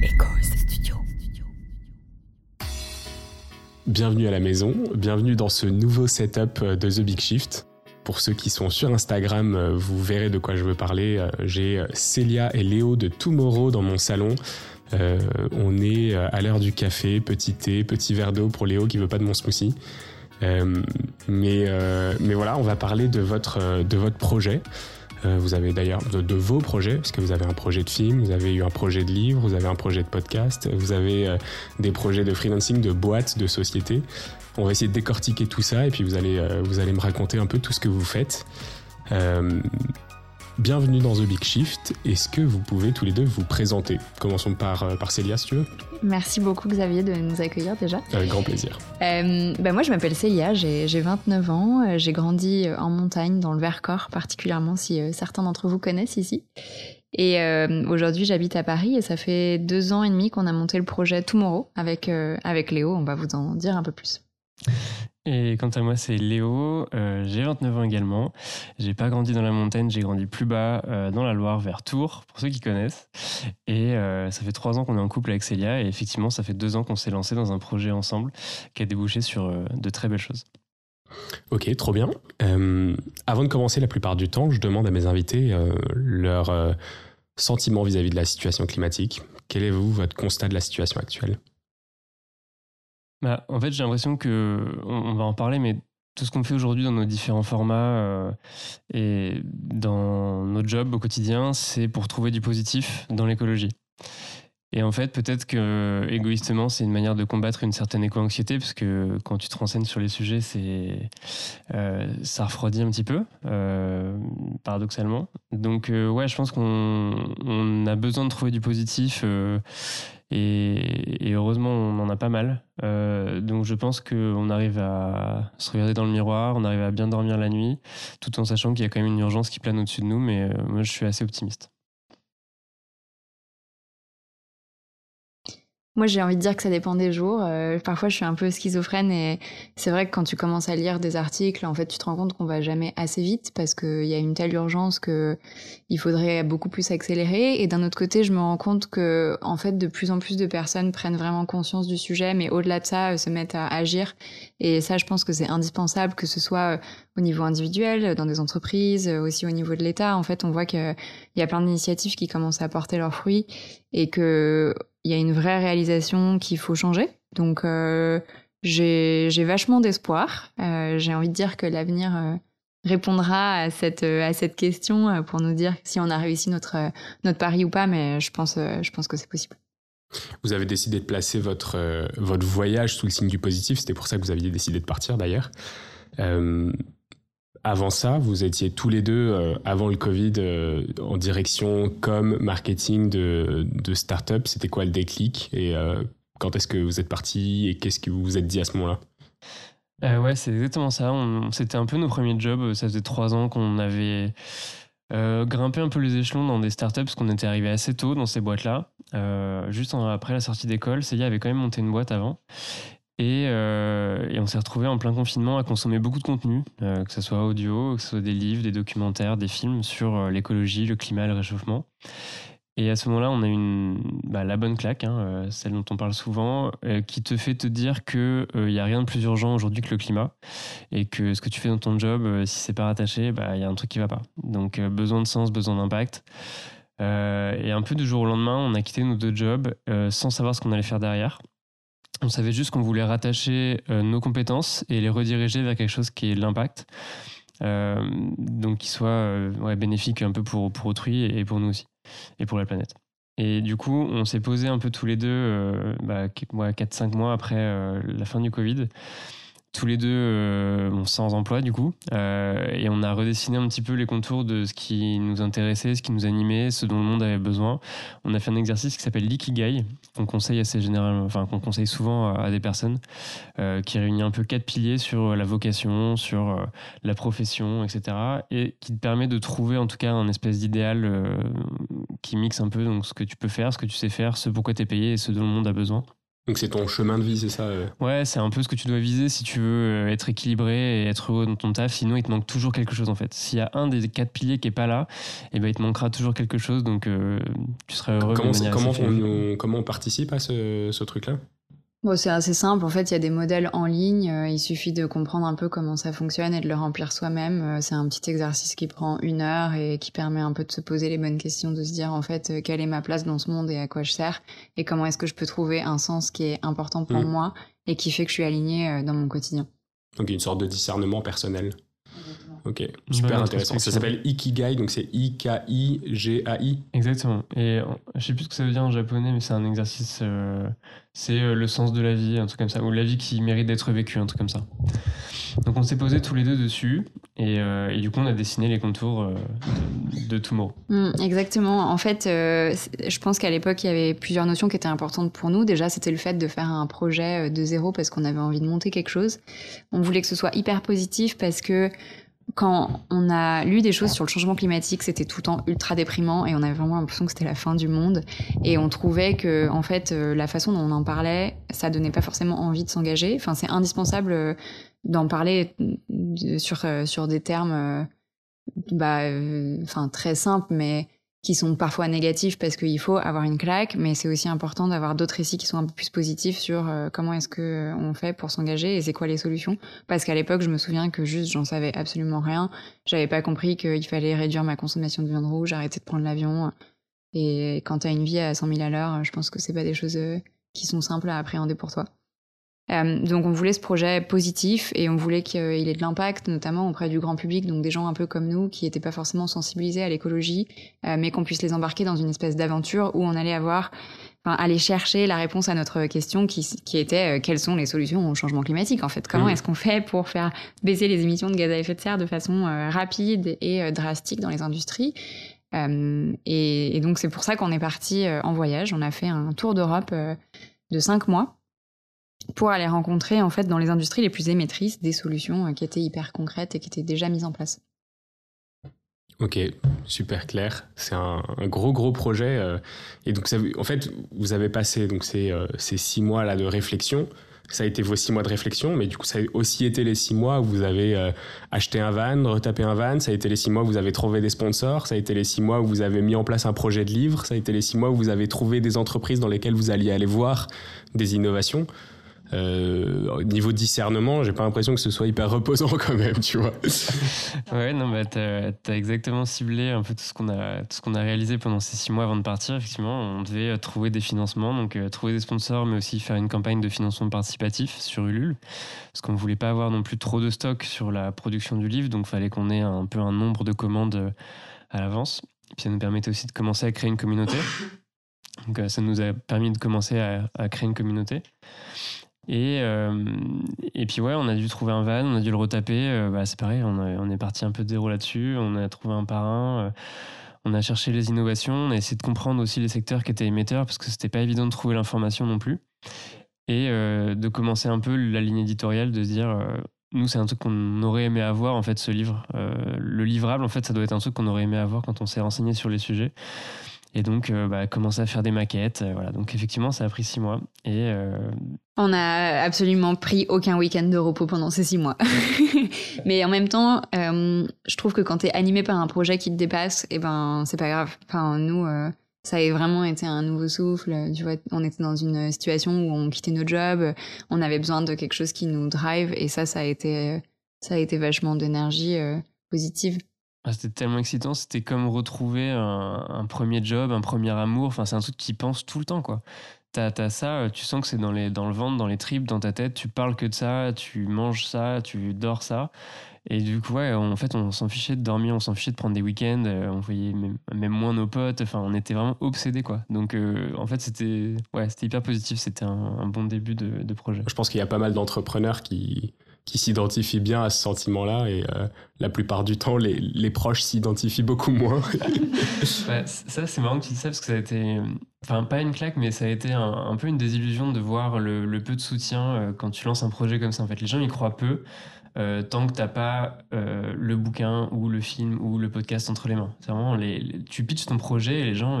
Studio. Bienvenue à la maison, bienvenue dans ce nouveau setup de The Big Shift. Pour ceux qui sont sur Instagram, vous verrez de quoi je veux parler. J'ai Célia et Léo de Tomorrow dans mon salon. Euh, on est à l'heure du café, petit thé, petit verre d'eau pour Léo qui veut pas de mon smoothie. Euh, mais, euh, mais voilà, on va parler de votre, de votre projet. Euh, vous avez d'ailleurs de, vos projets, parce que vous avez un projet de film, vous avez eu un projet de livre, vous avez un projet de podcast, vous avez euh, des projets de freelancing, de boîtes, de sociétés. On va essayer de décortiquer tout ça et puis vous allez, euh, vous allez me raconter un peu tout ce que vous faites. Bienvenue dans The Big Shift. Est-ce que vous pouvez tous les deux vous présenter? Commençons par, euh, par Célia, si tu veux. Merci beaucoup Xavier de nous accueillir déjà. Avec grand plaisir. Euh, ben moi je m'appelle Célia, j'ai 29 ans, euh, j'ai grandi en montagne dans le Vercors particulièrement si certains d'entre vous connaissent ici. Et aujourd'hui j'habite à Paris et ça fait deux ans et demi qu'on a monté le projet Tomorrow avec, avec Léo, on va vous en dire un peu plus. Et quant à moi, c'est Léo. Euh, j'ai 29 ans également. J'ai pas grandi dans la montagne, j'ai grandi plus bas, euh, dans la Loire, vers Tours, pour ceux qui connaissent. Et euh, ça fait trois ans qu'on est en couple avec Célia. Et effectivement, ça fait deux ans qu'on s'est lancé dans un projet ensemble qui a débouché sur de très belles choses. Ok, trop bien. avant de commencer, la plupart du temps, je demande à mes invités leur sentiment vis à -vis de la situation climatique. Quel est, vous, votre constat de la situation actuelle? Bah, en fait, j'ai l'impression que on, va en parler, mais tout ce qu'on fait aujourd'hui dans nos différents formats euh, et dans nos jobs au quotidien, c'est pour trouver du positif dans l'écologie. Et en fait, peut-être que égoïstement, c'est une manière de combattre une certaine éco-anxiété, parce que quand tu te renseignes sur les sujets, c'est euh, ça refroidit un petit peu, euh, paradoxalement. Donc ouais, je pense qu'on on a besoin de trouver du positif et, heureusement, on en a pas mal. Euh, donc je pense qu'on arrive à se regarder dans le miroir, on arrive à bien dormir la nuit, tout en sachant qu'il y a quand même une urgence qui plane au-dessus de nous, mais euh, moi je suis assez optimiste. Moi, j'ai envie de dire que ça dépend des jours. Euh, parfois, je suis un peu schizophrène et c'est vrai que quand tu commences à lire des articles, en fait, tu te rends compte qu'on va jamais assez vite parce qu'il y a une telle urgence que il faudrait beaucoup plus accélérer. Et d'un autre côté, je me rends compte que, en fait, de plus en plus de personnes prennent vraiment conscience du sujet, mais au-delà de ça, euh, se mettent à agir. Et ça, je pense que c'est indispensable, que ce soit euh, au niveau individuel, dans des entreprises, aussi au niveau de l'État. En fait, on voit qu'il y a plein d'initiatives qui commencent à porter leurs fruits et que il y a une vraie réalisation qu'il faut changer. Donc euh, j'ai vachement d'espoir. Euh, j'ai envie de dire que l'avenir euh, répondra à cette, à cette question pour nous dire si on a réussi notre, notre pari ou pas, mais je pense, je pense que c'est possible. Vous avez décidé de placer votre, votre voyage sous le signe du positif, c'était pour ça que vous aviez décidé de partir d'ailleurs avant ça, vous étiez tous les deux, euh, avant le Covid, euh, en direction com, marketing de, de start-up. C'était quoi le déclic Et euh, quand est-ce que vous êtes parti Et qu'est-ce que vous vous êtes dit à ce moment-là? Ouais, c'est exactement ça. C'était un peu nos premiers jobs. Ça faisait trois ans qu'on avait grimpé un peu les échelons dans des startups parce qu'on était arrivé assez tôt dans ces boîtes-là. juste après la sortie d'école, Célia avait quand même monté une boîte avant. Euh, et, on s'est retrouvé en plein confinement à consommer beaucoup de contenu, euh, que ce soit audio, que ce soit des livres, des documentaires, des films sur euh, l'écologie, le climat, le réchauffement. Et à ce moment-là, on a une bah, la bonne claque, hein, celle dont on parle souvent, qui te fait te dire qu'il n'y a rien de plus urgent aujourd'hui que le climat et que ce que tu fais dans ton job, si c'est pas rattaché, bah, il y a un truc qui va pas. Donc besoin de sens, besoin d'impact. et un peu du jour au lendemain, on a quitté nos deux jobs sans savoir ce qu'on allait faire derrière. On savait juste qu'on voulait rattacher euh, nos compétences et les rediriger vers quelque chose qui est l'impact. Euh, donc qui soit euh, bénéfique un peu pour, pour autrui et pour nous aussi, et pour la planète. Et du coup, on s'est posé un peu tous les deux, bah, 4-5 mois après la fin du Covid, tous les deux euh, sans emploi du coup euh, et on a redessiné un petit peu les contours de ce qui nous intéressait, ce qui nous animait, ce dont le monde avait besoin. On a fait un exercice qui s'appelle l'ikigai qu'on conseille assez généralement, enfin qu'on conseille souvent à, des personnes, euh, qui réunit un peu quatre piliers sur la vocation, sur la profession, etc. et qui te permet de trouver en tout cas un espèce d'idéal qui mixe un peu donc ce que tu peux faire, ce que tu sais faire, ce pourquoi tu es payé et ce dont le monde a besoin. Donc c'est ton chemin de vie, c'est ça euh? Ouais, c'est un peu ce que tu dois viser si tu veux être équilibré et être heureux dans ton taf. Sinon, il te manque toujours quelque chose en fait. S'il y a un des quatre piliers qui est pas là, eh ben, il te manquera toujours quelque chose. Donc tu seras heureux. Comment, comment, on, comment on participe à ce, ce truc-là? Bon, c'est assez simple. En fait, il y a des modèles en ligne. Euh, il suffit de comprendre un peu comment ça fonctionne et de le remplir soi-même. Euh, c'est un petit exercice qui prend une heure et qui permet un peu de se poser les bonnes questions, de se dire en fait euh, quelle est ma place dans ce monde et à quoi je sers et comment est-ce que je peux trouver un sens qui est important pour mmh. moi et qui fait que je suis alignée dans mon quotidien. Donc une sorte de discernement personnel. Ok, super intéressant. Ça s'appelle Ikigai, donc c'est I-K-I-G-A-I. Exactement. Et je sais plus ce que ça veut dire en japonais, mais c'est un exercice. Euh, c'est euh, le sens de la vie, un truc comme ça, ou la vie qui mérite d'être vécue, un truc comme ça. Donc on s'est posé tous les deux dessus, et, euh, du coup on a dessiné les contours de, de Tomorrow. Mm, exactement. En fait, je pense qu'à l'époque il y avait plusieurs notions qui étaient importantes pour nous. Déjà, c'était le fait de faire un projet de zéro parce qu'on avait envie de monter quelque chose. On voulait que ce soit hyper positif parce que quand on a lu des choses sur le changement climatique, c'était tout le temps ultra déprimant et on avait vraiment l'impression que c'était la fin du monde. Et on trouvait que, en fait, euh, la façon dont on en parlait, ça donnait pas forcément envie de s'engager. Enfin, c'est indispensable euh, d'en parler euh, sur, sur des termes, bah, enfin, très simples, mais qui sont parfois négatifs parce qu'il faut avoir une claque, mais c'est aussi important d'avoir d'autres récits qui sont un peu plus positifs sur euh, comment est-ce que euh, on fait pour s'engager et c'est quoi les solutions. Parce qu'à l'époque, je me souviens que juste j'en savais absolument rien. J'avais pas compris qu'il fallait réduire ma consommation de viande rouge, arrêter de prendre l'avion. Et quand t'as une vie à 100 000 à l'heure, je pense que c'est pas des choses euh, qui sont simples à appréhender pour toi. Euh, donc on voulait ce projet positif et on voulait qu'il ait de l'impact, notamment auprès du grand public, donc des gens un peu comme nous qui n'étaient pas forcément sensibilisés à l'écologie, euh, mais qu'on puisse les embarquer dans une espèce d'aventure où on allait avoir, enfin, aller chercher la réponse à notre question qui, qui était euh, quelles sont les solutions au changement climatique en fait? Comment mmh. est-ce qu'on fait pour faire baisser les émissions de gaz à effet de serre de façon rapide et drastique dans les industries? Et, et, donc c'est pour ça qu'on est parti en voyage. On a fait un tour d'Europe de cinq mois pour aller rencontrer en fait dans les industries les plus émettrices des solutions euh, qui étaient hyper concrètes et qui étaient déjà mises en place. Ok, super clair. C'est un, gros gros projet euh, et donc en fait vous avez passé donc ces, euh, ces six mois là de réflexion. Ça a été vos six mois de réflexion, mais du coup, ça a aussi été les six mois où vous avez acheté un van, retapé un van. Ça a été les six mois où vous avez trouvé des sponsors. Ça a été les six mois où vous avez mis en place un projet de livre. Ça a été les six mois où vous avez trouvé des entreprises dans lesquelles vous alliez aller voir des innovations. Euh, niveau discernement, j'ai pas l'impression que ce soit hyper reposant quand même, tu vois. ouais, non, bah, t'as as exactement ciblé un peu tout ce qu'on a, a réalisé pendant ces six mois avant de partir. Effectivement, on devait euh, trouver des financements, donc euh, trouver des sponsors, mais aussi faire une campagne de financement participatif sur Ulule, parce qu'on voulait pas avoir non plus trop de stock sur la production du livre, donc fallait qu'on ait un peu un nombre de commandes à l'avance. Puis ça nous permettait aussi de commencer à créer une communauté. Donc ça nous a permis de commencer à créer une communauté. Et, euh, et puis ouais, on a dû trouver un van, on a dû le retaper. Euh, bah, c'est pareil, on, on, est parti un peu de zéro là-dessus. On a trouvé un parrain. Euh, on a cherché les innovations. On a essayé de comprendre aussi les secteurs qui étaient émetteurs parce que c'était pas évident de trouver l'information non plus. Et de commencer un peu la ligne éditoriale, de se dire nous, c'est un truc qu'on aurait aimé avoir, en fait, ce livre. le livrable, en fait, ça doit être un truc qu'on aurait aimé avoir quand on s'est renseigné sur les sujets. Et donc, euh, bah, commencer à faire des maquettes. Euh, voilà. Donc, effectivement, ça a pris six mois. Euh, On n'a absolument pris aucun week-end de repos pendant ces six mois. Mais en même temps, je trouve que quand tu es animé par un projet qui te dépasse, et eh ben, c'est pas grave. Enfin, nous, ça a vraiment été un nouveau souffle. Tu vois, on était dans une situation où on quittait nos jobs, on avait besoin de quelque chose qui nous drive. Et ça, ça a été, ça a été vachement d'énergie positive. Ah, c'était tellement excitant, c'était comme retrouver un, premier job, un premier amour. Enfin, c'est un truc qui pense tout le temps, quoi. T'as as ça, tu sens que c'est dans, dans le ventre, dans les tripes, dans ta tête. Tu parles que de ça, tu manges ça, tu dors ça. Et du coup, ouais, en fait, on s'en fichait de dormir, on s'en fichait de prendre des week-ends, euh, on voyait même, moins nos potes. Enfin, on était vraiment obsédés, quoi. Donc, euh, en fait, c'était ouais, hyper positif. C'était un, un, bon début de, de projet. Je pense qu'il y a pas mal d'entrepreneurs qui qui s'identifient bien à ce sentiment-là et euh, la plupart du temps, les, les proches s'identifient beaucoup moins. ça, c'est marrant que tu dis ça parce que ça a été, enfin, pas une claque, mais ça a été un, peu une désillusion de voir le, le, peu de soutien euh, quand tu lances un projet comme ça. En fait, les gens y croient peu. Euh, tant que t'as pas le bouquin ou le film ou le podcast entre les mains. C'est vraiment les, tu pitches ton projet et les gens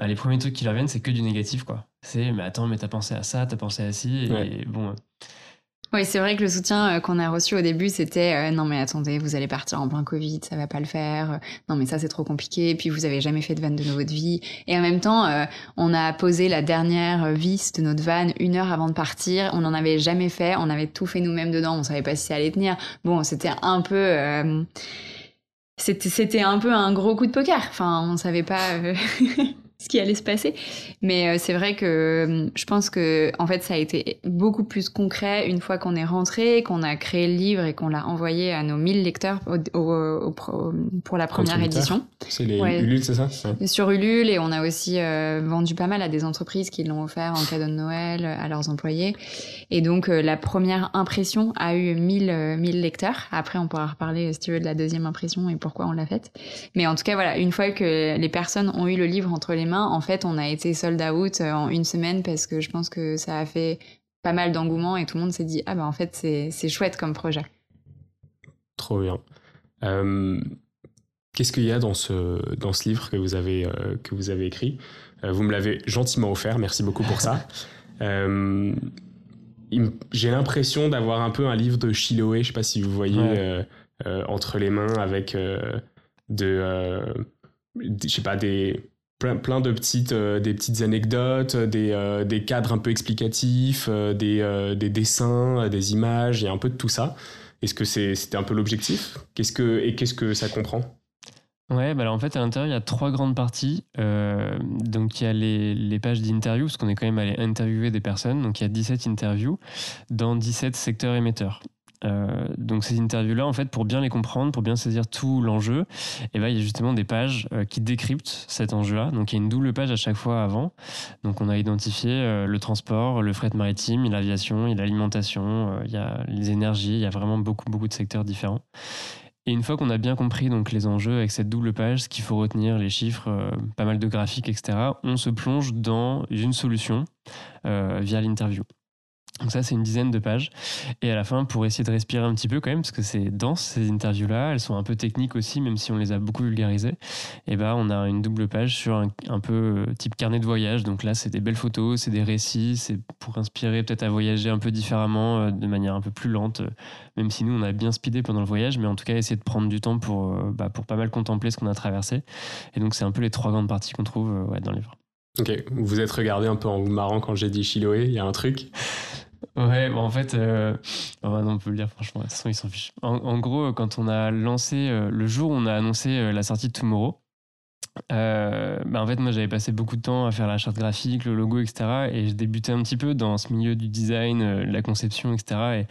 les premiers trucs qui reviennent, c'est que du négatif, quoi. C'est, mais attends, mais t'as pensé à ça, t'as pensé à ci, et bon. Oui, c'est vrai que le soutien euh, qu'on a reçu au début, c'était euh, non mais attendez, vous allez partir en plein Covid, ça va pas le faire. Non mais ça c'est trop compliqué. Puis vous avez jamais fait de vanne de votre vie. Et en même temps, euh, on a posé la dernière vis de notre vanne une heure avant de partir. On n'en avait jamais fait. On avait tout fait nous-mêmes dedans. On savait pas si ça allait tenir. Bon, c'était un peu c'était un peu un gros coup de poker. Enfin, on savait pas ce qui allait se passer. Mais euh, c'est vrai que euh, je pense que en fait ça a été beaucoup plus concret une fois qu'on est rentré, qu'on a créé le livre et qu'on l'a envoyé à nos 1000 lecteurs pour la première édition. C'est les Ulule, c'est ça? Sur Ulule et on a aussi euh, vendu pas mal à des entreprises qui l'ont offert en cadeau de Noël à leurs employés. Et donc la première impression a eu 1000 1000 lecteurs. Après on pourra reparler si tu veux de la deuxième impression et pourquoi on l'a faite. Mais en tout cas voilà, une fois que les personnes ont eu le livre entre les mains en fait, on a été sold out euh, en une semaine parce que je pense que ça a fait pas mal d'engouement et tout le monde s'est dit ah bah en fait c'est chouette comme projet. Trop bien. Euh, qu'est-ce qu'il y a dans ce, dans ce livre que vous avez, euh, que vous avez écrit? Vous me l'avez gentiment offert, merci beaucoup pour ça. J'ai l'impression d'avoir un peu un livre de Chiloé, je sais pas si vous voyez, entre les mains avec de, je sais pas, des, plein, de petites, euh, anecdotes, des, euh, des, cadres un peu explicatifs, euh, des, des, dessins, des images, il y a un peu de tout ça. Est-ce que c'était un peu l'objectif? Que, Et qu'est-ce que ça comprend? Ouais, bah en fait, à l'intérieur, il y a trois grandes parties. donc, il y a les, les pages d'interview, parce qu'on est quand même allé interviewer des personnes. Donc, il y a 17 interviews dans 17 secteurs émetteurs. Euh, donc ces interviews-là, en fait, pour bien les comprendre, pour bien saisir tout l'enjeu, eh ben, il y a justement des pages euh, qui décryptent cet enjeu-là. Donc il y a une double page à chaque fois avant. Donc on a identifié euh, le transport, le fret maritime, l'aviation, l'alimentation, il y a les énergies, il y a vraiment beaucoup, beaucoup de secteurs différents. Et une fois qu'on a bien compris donc les enjeux avec cette double page, ce qu'il faut retenir, les chiffres, pas mal de graphiques, etc., on se plonge dans une solution via l'interview. Donc ça, c'est une dizaine de pages. Et à la fin, pour essayer de respirer un petit peu quand même, parce que c'est dense ces interviews-là, elles sont un peu techniques aussi, même si on les a beaucoup vulgarisées. Et ben, on a une double page sur un, peu euh, type carnet de voyage. Donc là, c'est des belles photos, c'est des récits, c'est pour inspirer peut-être à voyager un peu différemment, euh, de manière un peu plus lente. Euh, même si nous, on a bien speedé pendant le voyage, mais en tout cas, essayer de prendre du temps pour, bah, pour pas mal contempler ce qu'on a traversé. Et donc, c'est un peu les trois grandes parties qu'on trouve dans le livre. Ok, vous vous êtes regardé un peu en vous marrant quand j'ai dit Chiloé, il y a un truc Ouais, bon, en fait, euh, on peut le dire franchement, de façon, ils s'en fichent. En, gros, quand on a lancé, euh, le jour où on a annoncé euh, la sortie de Tomorrow, bah, en fait, moi, j'avais passé beaucoup de temps à faire la charte graphique, le logo, etc. Et je débutais un petit peu dans ce milieu du design, la conception, etc. Et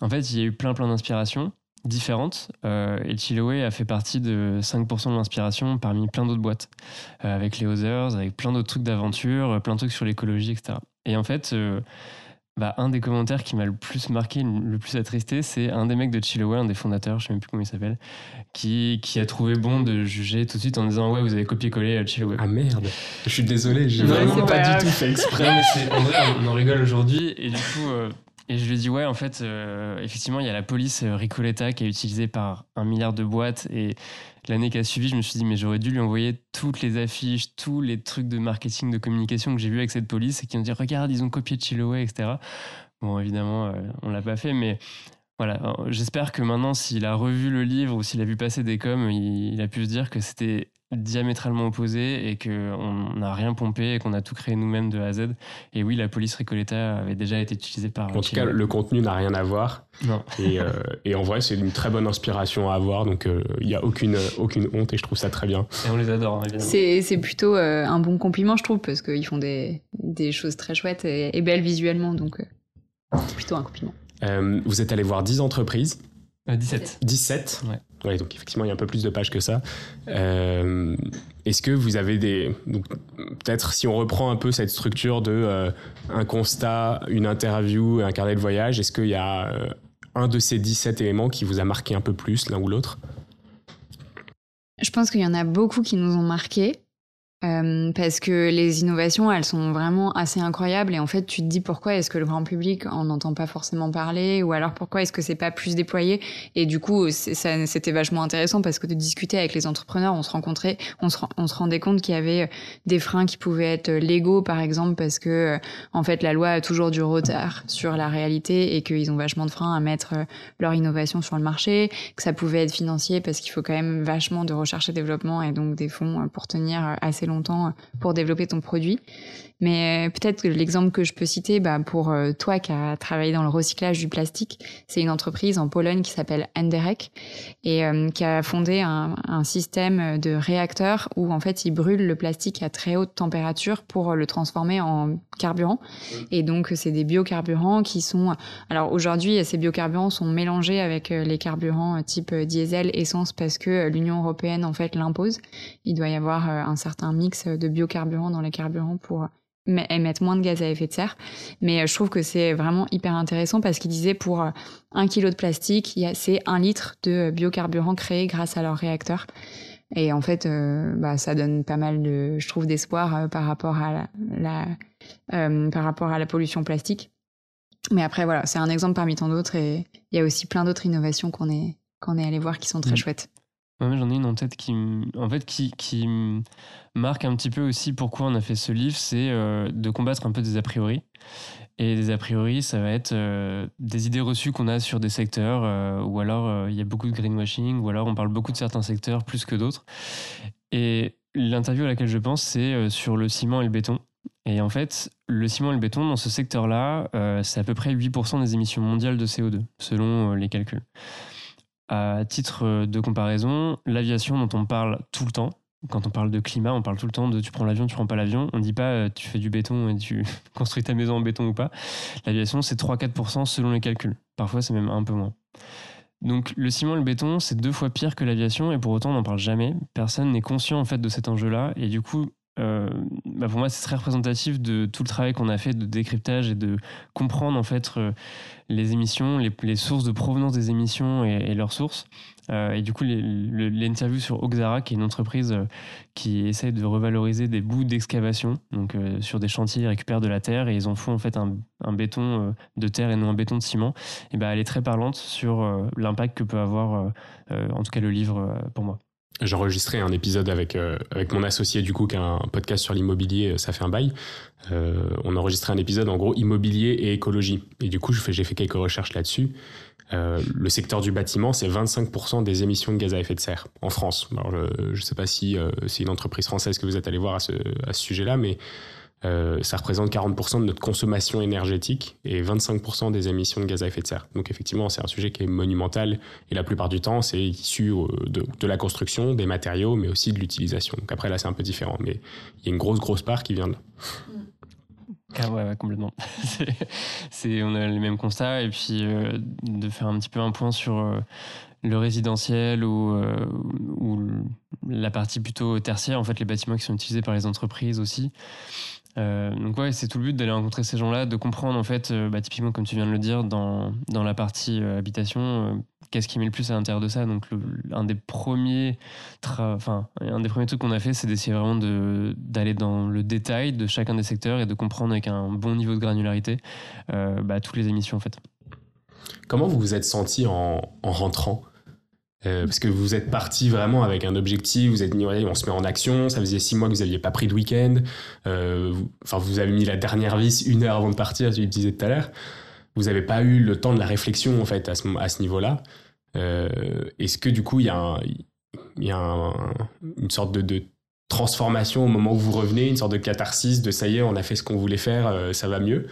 en fait, il y a eu plein, plein d'inspirations différentes. et Chiloé a fait partie de 5% de l'inspiration parmi plein d'autres boîtes, avec les Others, avec plein d'autres trucs d'aventure, plein de trucs sur l'écologie, etc. Et en fait, bah, un des commentaires qui m'a le plus marqué, le plus attristé, c'est un des mecs de Chiloé, un des fondateurs, je sais même plus comment il s'appelle, qui, qui a trouvé bon de juger tout de suite en disant Ouais, vous avez copié-collé euh, Chiloé. Ah merde, je suis désolé, j'ai vraiment pas, du tout fait exprès. en vrai, on en rigole aujourd'hui, et du coup. Euh, et je lui ai dit, ouais, en fait, euh, effectivement, il y a la police Ricoletta qui est utilisée par un milliard de boîtes. Et l'année qui a suivi, je me suis dit, mais j'aurais dû lui envoyer toutes les affiches, tous les trucs de marketing, de communication que j'ai vu avec cette police et qui ont dit, regarde, ils ont copié Chiloé, etc. Bon, évidemment, euh, on l'a pas fait, mais voilà. J'espère que maintenant, s'il a revu le livre ou s'il a vu passer des coms, il, a pu se dire que c'était diamétralement opposé et qu'on n'a rien pompé et qu'on a tout créé nous-mêmes de A à Z. Et oui, la police Recoleta avait déjà été utilisée par. En tout cas, le contenu n'a rien à voir. Non. Et, euh, et en vrai, c'est une très bonne inspiration à avoir. Donc, euh, il n'y a aucune, aucune honte et je trouve ça très bien. Et on les adore, hein, C'est plutôt euh, un bon compliment, je trouve, parce qu'ils font des, des, choses très chouettes et, belles visuellement. Donc, plutôt un compliment. vous êtes allé voir 10 entreprises. 17. 17 Ouais. Oui, donc effectivement, il y a un peu plus de pages que ça. Euh, est-ce que vous avez des... Peut-être si on reprend un peu cette structure de euh, un constat, une interview, un carnet de voyage, est-ce qu'il y a euh, un de ces 17 éléments qui vous a marqué un peu plus, l'un ou l'autre? Je pense qu'il y en a beaucoup qui nous ont marqué. Euh, parce que les innovations, elles sont vraiment assez incroyables. Et en fait, tu te dis pourquoi est-ce que le grand public en entend pas forcément parler? Ou alors pourquoi est-ce que c'est pas plus déployé? Et du coup, c'était vachement intéressant parce que de discuter avec les entrepreneurs, on se rencontrait, on se, on se rendait compte qu'il y avait des freins qui pouvaient être légaux par exemple parce que en fait la loi a toujours du retard sur la réalité et qu'ils ont vachement de freins à mettre leur innovation sur le marché, que ça pouvait être financier parce qu'il faut quand même vachement de recherche et développement et donc des fonds pour tenir assez longtemps pour développer ton produit. Mais euh, peut-être que l'exemple que je peux citer, bah, pour euh, toi qui as travaillé dans le recyclage du plastique, c'est une entreprise en Pologne qui s'appelle Enderek et euh, qui a fondé un, un, système de réacteurs où en fait ils brûlent le plastique à très haute température pour le transformer en carburant. Et donc c'est des biocarburants qui sont. Alors aujourd'hui, ces biocarburants sont mélangés avec les carburants type diesel, essence parce que l'Union européenne en fait l'impose. Il doit y avoir un certain mix de biocarburants dans les carburants pour émettre moins de gaz à effet de serre. Mais euh, je trouve que c'est vraiment hyper intéressant parce qu'il disait pour euh, un kilo de plastique, c'est un litre de biocarburant créé grâce à leur réacteur. Et en fait, euh, bah, ça donne pas mal de, je trouve, d'espoir par rapport à la, par rapport à la pollution plastique. Mais après, voilà, c'est un exemple parmi tant d'autres et il y a aussi plein d'autres innovations qu'on est, qu'on est allé voir qui sont très mmh. chouettes. J'en ai une en tête qui, en fait, qui, marque un petit peu aussi pourquoi on a fait ce livre, c'est euh, de combattre un peu des a priori. Et des a priori, ça va être euh, des idées reçues qu'on a sur des secteurs, euh, ou alors il y a beaucoup de greenwashing, ou alors on parle beaucoup de certains secteurs plus que d'autres. Et l'interview à laquelle je pense, c'est sur le ciment et le béton. Et en fait, le ciment et le béton, dans ce secteur-là, c'est à peu près 8% des émissions mondiales de CO2, selon les calculs. À titre de comparaison, l'aviation dont on parle tout le temps, quand on parle de climat, on parle tout le temps de tu prends l'avion, tu prends pas l'avion. On ne dit pas euh, tu fais du béton et tu construis ta maison en béton ou pas. L'aviation, c'est 3-4% selon les calculs. Parfois, c'est même un peu moins. Donc le ciment et le béton, c'est deux fois pire que l'aviation et pour autant on n'en parle jamais. Personne n'est conscient en fait de cet enjeu-là et du coup euh, bah pour moi, c'est très représentatif de tout le travail qu'on a fait de décryptage et de comprendre en fait euh, les émissions, les, sources de provenance des émissions et, leurs sources. Euh, et du coup, l'interview sur Oxara, qui est une entreprise qui essaie de revaloriser des bouts d'excavation, donc sur des chantiers, ils récupèrent de la terre et ils en font en fait un, béton de terre et non un béton de ciment. Et ben, elle est très parlante sur l'impact que peut avoir, en tout cas, le livre pour moi. J'enregistrais un épisode avec, euh, avec mon associé, du coup, qui a un podcast sur l'immobilier, ça fait un bail. Euh, on a enregistré un épisode, en gros, immobilier et écologie. Et du coup, j'ai fait quelques recherches là-dessus. Euh, le secteur du bâtiment, c'est 25% des émissions de gaz à effet de serre en France. Je ne sais pas si c'est une entreprise française que vous êtes allé voir à ce, à ce sujet-là, mais euh, ça représente 40% de notre consommation énergétique et 25% des émissions de gaz à effet de serre. Donc effectivement, c'est un sujet qui est monumental et la plupart du temps, c'est issu euh, de, la construction, des matériaux, mais aussi de l'utilisation. Donc après, là, c'est un peu différent, mais il y a une grosse, grosse part qui vient de là. Ah ouais, complètement. c'est, on a les mêmes constats et puis euh, de faire un petit peu un point sur le résidentiel ou la partie plutôt tertiaire, en fait les bâtiments qui sont utilisés par les entreprises aussi. Euh, donc ouais, c'est tout le but d'aller rencontrer ces gens-là, de comprendre en fait, euh, bah, typiquement comme tu viens de le dire, dans, dans la partie euh, habitation, qu'est-ce qui met le plus à l'intérieur de ça. Donc un des premiers, enfin un des premiers trucs qu'on a fait, c'est d'essayer vraiment de, d'aller dans le détail de chacun des secteurs et de comprendre avec un bon niveau de granularité bah, toutes les émissions en fait. Comment vous vous êtes senti en, en rentrant? Euh, parce que vous êtes parti vraiment avec un objectif, vous êtes dit on se met en action, ça faisait six mois que vous n'aviez pas pris de week-end, euh, enfin vous, avez mis la dernière vis une heure avant de partir, je le disais tout à l'heure, vous n'avez pas eu le temps de la réflexion en fait à ce, à ce niveau-là. Euh, Est-ce que du coup il y a, y a une sorte de, de, transformation au moment où vous revenez, une sorte de catharsis de ça y est, on a fait ce qu'on voulait faire, ça va mieux?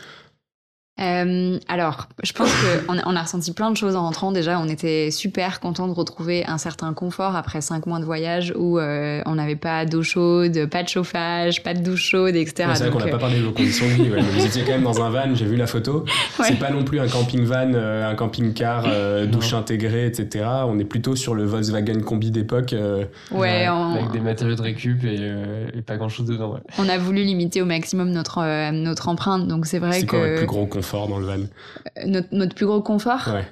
Euh, alors, je pense qu'on a, on a ressenti plein de choses en rentrant. Déjà, on était super content de retrouver un certain confort après cinq mois de voyage où euh, on n'avait pas d'eau chaude, pas de chauffage, pas de douche chaude, etc. c'est vrai qu'on n'a pas euh, parlé de vos conditions de vie. Vous étiez quand même dans un van, j'ai vu la photo. C'est pas non plus un camping van, un camping-car, douche intégrée, etc. On est plutôt sur le Volkswagen combi d'époque. ouais, avec des matériaux de récup et, pas grand-chose dedans. On a voulu limiter au maximum notre, notre empreinte, donc c'est vrai que... C'est quoi le plus gros confort dans le van euh, notre, notre, plus gros confort Ouais.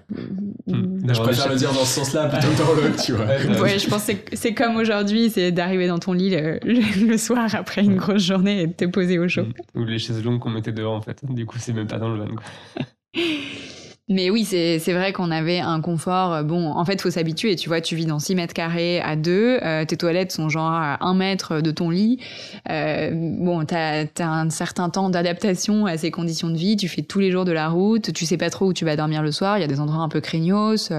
Hmm. Je préfère le dire dans ce sens-là plutôt que dans l'autre, tu vois. Ouais, je pense que c'est comme aujourd'hui, c'est d'arriver dans ton lit le, soir après une grosse journée et de te poser au chaud. Ou les chaises longues qu'on mettait dehors, en fait. Du coup, c'est même pas dans le van, quoi. Mais oui, c'est vrai qu'on avait un confort. Euh, bon, en fait, faut s'habituer. Tu vois, tu vis dans 6 mètres carrés à 2. Euh, tes toilettes sont genre à 1 mètre de ton lit. Euh, bon, t'as as un certain temps d'adaptation à ces conditions de vie. Tu fais tous les jours de la route. Tu sais pas trop où tu vas dormir le soir. Il y a des endroits un peu craignos.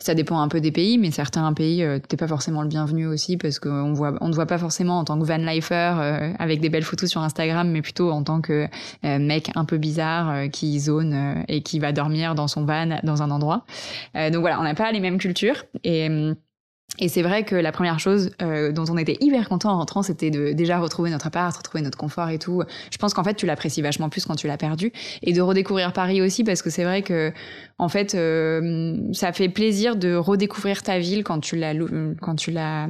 Ça dépend un peu des pays, mais certains pays, euh, t'es pas forcément le bienvenu aussi parce qu'on voit, on ne voit pas forcément en tant que van lifer euh, avec des belles photos sur Instagram, mais plutôt en tant que euh, mec un peu bizarre qui zone et qui va dormir dans son van dans un endroit. donc voilà, on n'a pas les mêmes cultures et hum, et c'est vrai que la première chose euh, dont on était hyper content en rentrant, c'était de déjà retrouver notre appart, retrouver notre confort et tout. Je pense qu'en fait, tu l'apprécies vachement plus quand tu l'as perdu, et de redécouvrir Paris aussi parce que c'est vrai que en fait, euh, ça fait plaisir de redécouvrir ta ville quand tu l'as, quand tu l'as,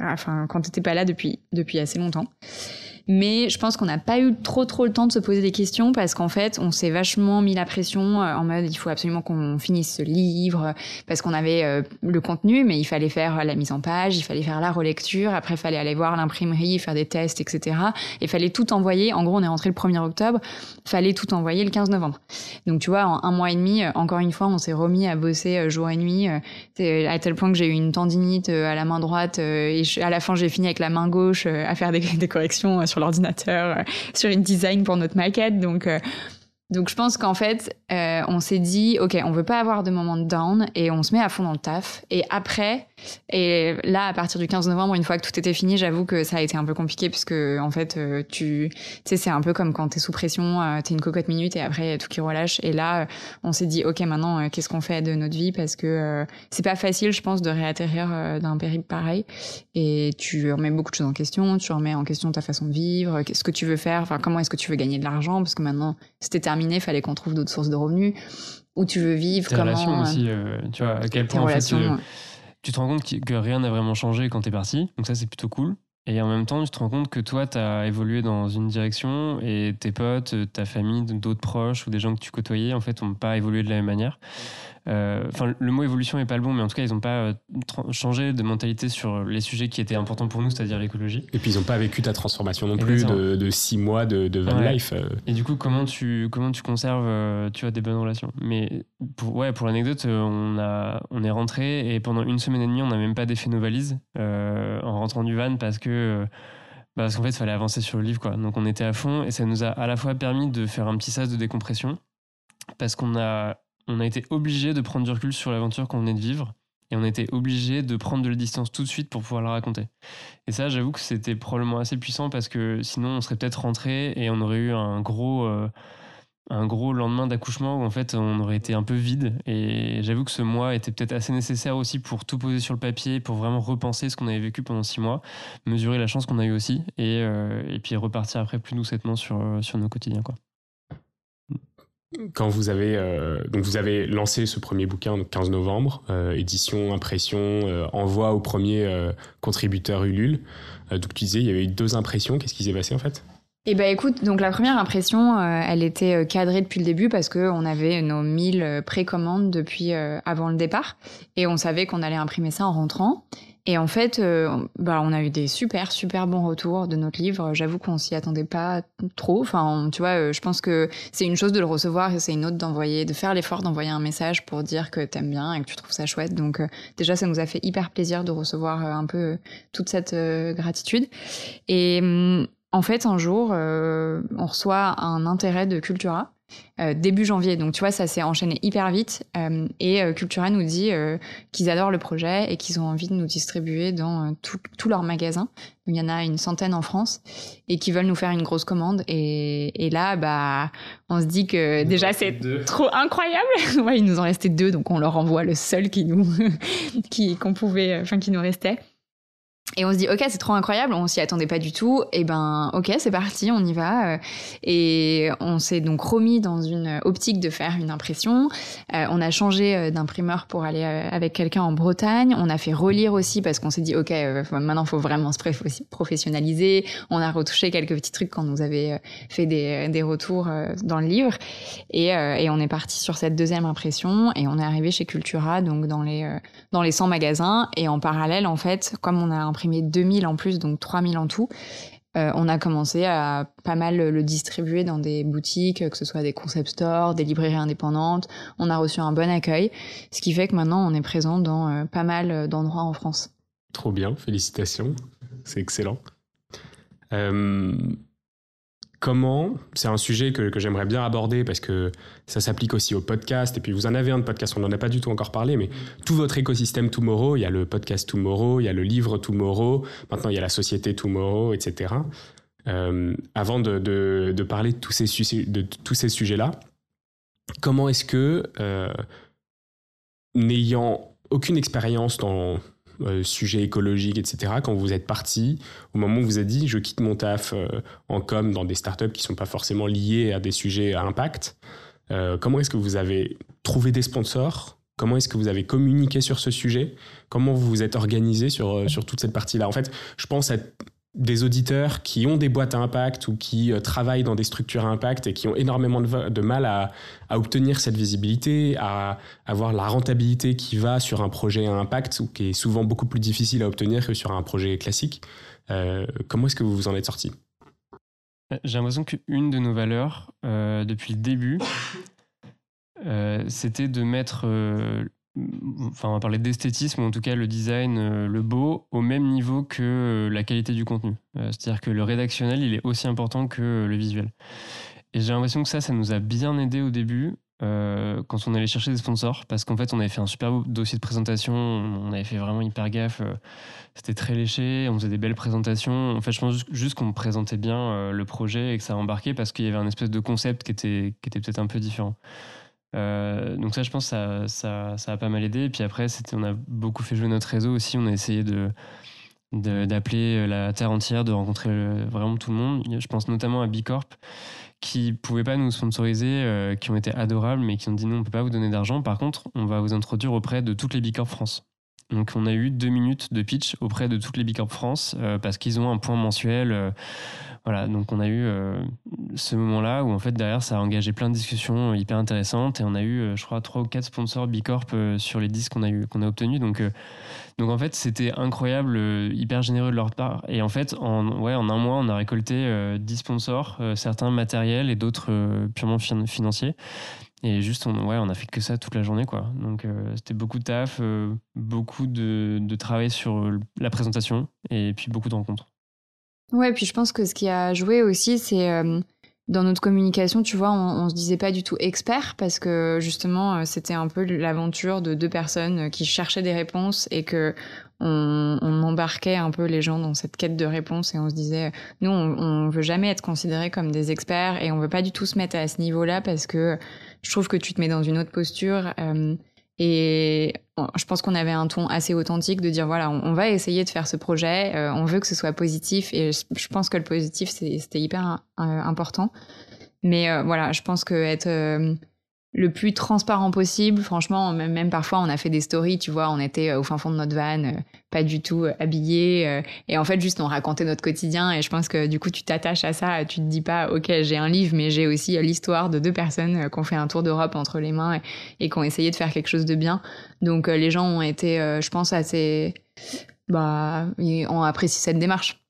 enfin, quand t'étais pas là depuis depuis assez longtemps. Mais je pense qu'on n'a pas eu trop trop le temps de se poser des questions parce qu'en fait, on s'est vachement mis la pression euh, en mode il faut absolument qu'on finisse ce livre parce qu'on avait euh, le contenu, mais il fallait faire la mise en page, il fallait faire la relecture, après il fallait aller voir l'imprimerie, faire des tests, etc. Et fallait tout envoyer. En gros, on est rentré le 1er octobre, fallait tout envoyer le 15 novembre. Donc tu vois, en un mois et demi, euh, encore une fois, on s'est remis à bosser jour et nuit, à tel point que j'ai eu une tendinite à la main droite et à la fin j'ai fini avec la main gauche à faire des, corrections l'ordinateur, euh, sur une design pour notre maquette. Donc, euh, donc je pense qu'en fait, euh, on s'est dit, ok, on veut pas avoir de moment de down et on se met à fond dans le taf. Et après, et là, à partir du 15 novembre, une fois que tout était fini, j'avoue que ça a été un peu compliqué puisque en fait, euh, tu, sais, c'est un peu comme quand t'es sous pression, euh, t'es une cocotte minute et après tout qui relâche. Et là, on s'est dit, ok, maintenant, qu'est-ce qu'on fait de notre vie? Parce que c'est pas facile, je pense, de réatterrir d'un périple pareil. Et tu remets beaucoup de choses en question. Tu remets en question ta façon de vivre, qu'est-ce que tu veux faire, enfin comment est-ce que tu veux gagner de l'argent? Parce que maintenant, c'était terminé, fallait qu'on trouve d'autres sources de revenus. Où tu veux vivre, Tes comment. aussi, tu vois, à quel point en fait, tu te rends compte que rien n'a vraiment changé quand tu es parti. Donc ça, c'est plutôt cool. Et en même temps, tu te rends compte que toi, tu as évolué dans une direction et tes potes, ta famille, d'autres proches ou des gens que tu côtoyais, en fait, n'ont pas évolué de la même manière. Euh, enfin, le mot évolution est pas le bon, mais en tout cas, ils n'ont pas euh, changé de mentalité sur les sujets qui étaient importants pour nous, c'est-à-dire l'écologie. Et puis, ils n'ont pas vécu ta transformation non plus de, six mois de, de van life. Euh. Et du coup, comment tu, comment tu conserves tu as des bonnes relations? Mais pour, ouais, pour l'anecdote, on, a, on est rentré et pendant une semaine et demie, on n'a même pas défait nos valises en rentrant du van parce que. Parce qu'en fait, il fallait avancer sur le livre, quoi. Donc, on était à fond et ça nous a à la fois permis de faire un petit sas de décompression parce qu'on a on a été obligé de prendre du recul sur l'aventure qu'on venait de vivre. Et on était obligé de prendre de la distance tout de suite pour pouvoir la raconter. Et ça, j'avoue que c'était probablement assez puissant parce que sinon, on serait peut-être rentré et on aurait eu un gros, euh, un gros lendemain d'accouchement où en fait, on aurait été un peu vide. Et j'avoue que ce mois était peut-être assez nécessaire aussi pour tout poser sur le papier, pour vraiment repenser ce qu'on avait vécu pendant six mois, mesurer la chance qu'on a eu aussi et, euh, et puis repartir après plus doucettement sur, sur nos quotidiens. Quoi quand vous avez euh, donc vous avez lancé ce premier bouquin le 15 novembre, euh, édition, impression, euh, envoi au premier contributeur Ulule. donc tu disais il y avait eu deux impressions. Qu'est-ce qui s'est passé en fait? Eh ben écoute, donc la première impression, elle était cadrée depuis le début parce que on avait nos 1000 précommandes depuis avant le départ et on savait qu'on allait imprimer ça en rentrant. Et en fait, euh, bah, on a eu des super, super bons retours de notre livre. J'avoue qu'on s'y attendait pas trop. Enfin, tu vois, euh, je pense que c'est une chose de le recevoir et c'est une autre d'envoyer, de faire l'effort d'envoyer un message pour dire que t'aimes bien et que tu trouves ça chouette. Donc, euh, déjà, ça nous a fait hyper plaisir de recevoir un peu toute cette gratitude. Et hum, en fait, un jour, on reçoit un intérêt de Cultura euh, début janvier. Donc tu vois, ça s'est enchaîné hyper vite. Euh, et euh, Cultura nous dit qu'ils adorent le projet et qu'ils ont envie de nous distribuer dans tous leurs magasins. Il y en a une centaine en France et qui veulent nous faire une grosse commande. Et, là, bah, on se dit que déjà c'est trop incroyable. ouais, il nous en restait deux, donc on leur envoie le seul qui nous, qui qu'on pouvait, enfin qui nous restait. Et on se dit, ok, c'est trop incroyable, on s'y attendait pas du tout. Et ben, ok, c'est parti, on y va. Euh, et on s'est donc remis dans une optique de faire une impression. Euh, on a changé euh, d'imprimeur pour aller avec quelqu'un en Bretagne. On a fait relire aussi parce qu'on s'est dit, ok, maintenant faut vraiment se professionnaliser. On a retouché quelques petits trucs quand on nous avait fait des, des retours dans le livre. Et, et, on est parti sur cette deuxième impression et on est arrivé chez Cultura, donc dans les, dans les 100 magasins. Et en parallèle, en fait, comme on a imprimé 2000 en plus, donc 3000 en tout. Euh, on a commencé à pas mal le distribuer dans des boutiques, que ce soit des concept stores, des librairies indépendantes. On a reçu un bon accueil, ce qui fait que maintenant on est présent dans euh, pas mal d'endroits en France. Trop bien, félicitations, c'est excellent. Euh, comment, c'est un sujet que, j'aimerais bien aborder parce que ça s'applique aussi au podcast, et puis vous en avez un de podcast, on n'en a pas du tout encore parlé, mais tout votre écosystème Tomorrow, il y a le podcast Tomorrow, il y a le livre Tomorrow, maintenant il y a la société Tomorrow, etc. Euh, avant de, parler de tous ces, de ces sujets-là, comment est-ce que, euh, n'ayant aucune expérience dans euh, sujet écologique, etc., quand vous êtes parti, au moment où vous avez dit je quitte mon taf euh, en com dans des startups qui ne sont pas forcément liées à des sujets à impact, euh, comment est-ce que vous avez trouvé des sponsors? Comment est-ce que vous avez communiqué sur ce sujet? Comment vous vous êtes organisé sur, sur toute cette partie-là? En fait, je pense à des auditeurs qui ont des boîtes à impact ou qui euh, travaillent dans des structures à impact et qui ont énormément de, mal à, obtenir cette visibilité, à avoir la rentabilité qui va sur un projet à impact ou qui est souvent beaucoup plus difficile à obtenir que sur un projet classique. Euh, comment est-ce que vous vous en êtes sorti? J'ai l'impression qu'une de nos valeurs depuis le début, c'était de mettre enfin on va parler d'esthétisme, en tout cas le design, euh, le beau, au même niveau que euh, la qualité du contenu. Euh, c'est-à-dire que le rédactionnel, il est aussi important que le visuel. Et j'ai l'impression que ça, ça nous a bien aidé au début, quand on allait chercher des sponsors, parce qu'en fait, on avait fait un super beau dossier de présentation, on avait fait vraiment hyper gaffe, c'était très léché, on faisait des belles présentations. En fait, je pense juste qu'on présentait bien le projet et que ça embarquait parce qu'il y avait un espèce de concept qui était, qui était peut-être un peu différent. Euh, donc ça, je pense, ça, ça, a pas mal aidé. Et puis après, on a beaucoup fait jouer notre réseau aussi. On a essayé de d'appeler la terre entière, de rencontrer vraiment tout le monde. Je pense notamment à Bicorp, qui pouvaient pas nous sponsoriser, euh, qui ont été adorables, mais qui ont dit non, on peut pas vous donner d'argent. Par contre, on va vous introduire auprès de toutes les Bicorp France. Donc on a eu deux minutes de pitch auprès de toutes les Bicorp France euh, parce qu'ils ont un point mensuel voilà, donc on a eu euh, ce moment-là où en fait derrière ça a engagé plein de discussions hyper intéressantes et on a eu, euh, je crois, trois ou quatre sponsors Bicorp euh, sur les disques qu'on a eu, qu'on a obtenus. Donc, donc en fait c'était incroyable, hyper généreux de leur part. Et en fait en ouais en un mois on a récolté 10 sponsors, certains matériels et d'autres purement financiers. Et juste, on, ouais, on a fait que ça toute la journée, quoi. Donc, c'était beaucoup de taf, beaucoup de, de travail sur la présentation et puis beaucoup de rencontres. Ouais, puis je pense que ce qui a joué aussi, c'est euh, dans notre communication, tu vois, on, se disait pas du tout expert parce que justement, euh, c'était un peu l'aventure de deux personnes qui cherchaient des réponses et que on, embarquait un peu les gens dans cette quête de réponses et on se disait, nous, on, on veut jamais être considérés comme des experts et on veut pas du tout se mettre à ce niveau-là parce que je trouve que tu te mets dans une autre posture. Euh, et je pense qu'on avait un ton assez authentique de dire voilà, on, va essayer de faire ce projet, euh, on veut que ce soit positif et je, pense que le positif c'était hyper euh, important. Mais euh, voilà, je pense que être le plus transparent possible. Franchement, même, même, parfois, on a fait des stories, tu vois, on était euh, au fin fond de notre van, euh, pas du tout euh, habillés. et en fait, juste, on racontait notre quotidien. Et je pense que du coup, tu t'attaches à ça. Tu te dis pas, OK, j'ai un livre, mais j'ai aussi l'histoire de deux personnes qui ont fait un tour d'Europe entre les mains et, qui ont essayé de faire quelque chose de bien. Donc, les gens ont été, je pense, assez. Bah, ils ont apprécié cette démarche.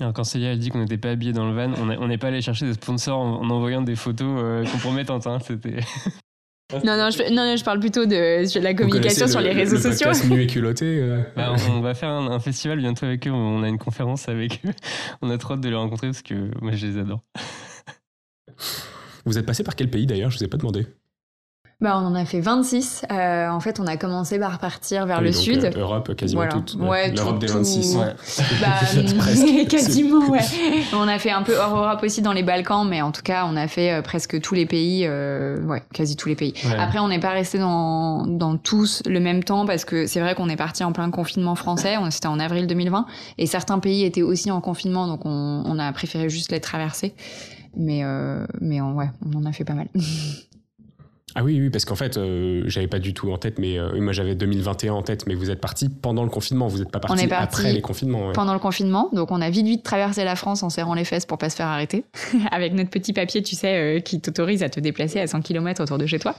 Alors quand Célia elle dit qu'on n'était pas habillés dans le van, on n'est pas allé chercher des sponsors en, envoyant des photos compromettantes. Hein, c'était non, non, je, non, je parle plutôt de, la communication sur les réseaux le sociaux. nu et culotté. Euh. Bah, on, va faire un, festival bientôt avec eux. On a une conférence avec eux. On a trop hâte de les rencontrer parce que moi, je les adore. Vous êtes passé par quel pays d'ailleurs? Je vous ai pas demandé. Bah, on en a fait 26. Euh, en fait, on a commencé par partir vers Oui, le donc, sud. euh, Europe, quasiment Voilà. toute. Ouais, L'Europe tout- des tout- 26. Ouais. Bah, Presque. quasiment, ouais. On a fait un peu hors Europe aussi dans les Balkans, mais en tout cas, on a fait euh, presque tous les pays, euh, ouais, quasi tous les pays. Ouais. Après, on n'est pas resté dans, dans tous le même temps parce que c'est vrai qu'on est parti en plein confinement français. On- C'était en avril 2020 et certains pays étaient aussi en confinement, donc on, on a préféré juste les traverser. Mais, euh, mais on- ouais, on en a fait pas mal. Ah oui, oui, parce qu'en fait, euh, j'avais pas du tout en tête, mais euh, moi j'avais 2021 en tête, mais vous êtes parti pendant le confinement, vous n'êtes pas parti, après les confinements. ouais. pendant le confinement. Donc on a vite vite traversé la France en serrant les fesses pour pas se faire arrêter. Avec notre petit papier, tu sais, euh, qui t'autorise à te déplacer à 100 km autour de chez toi.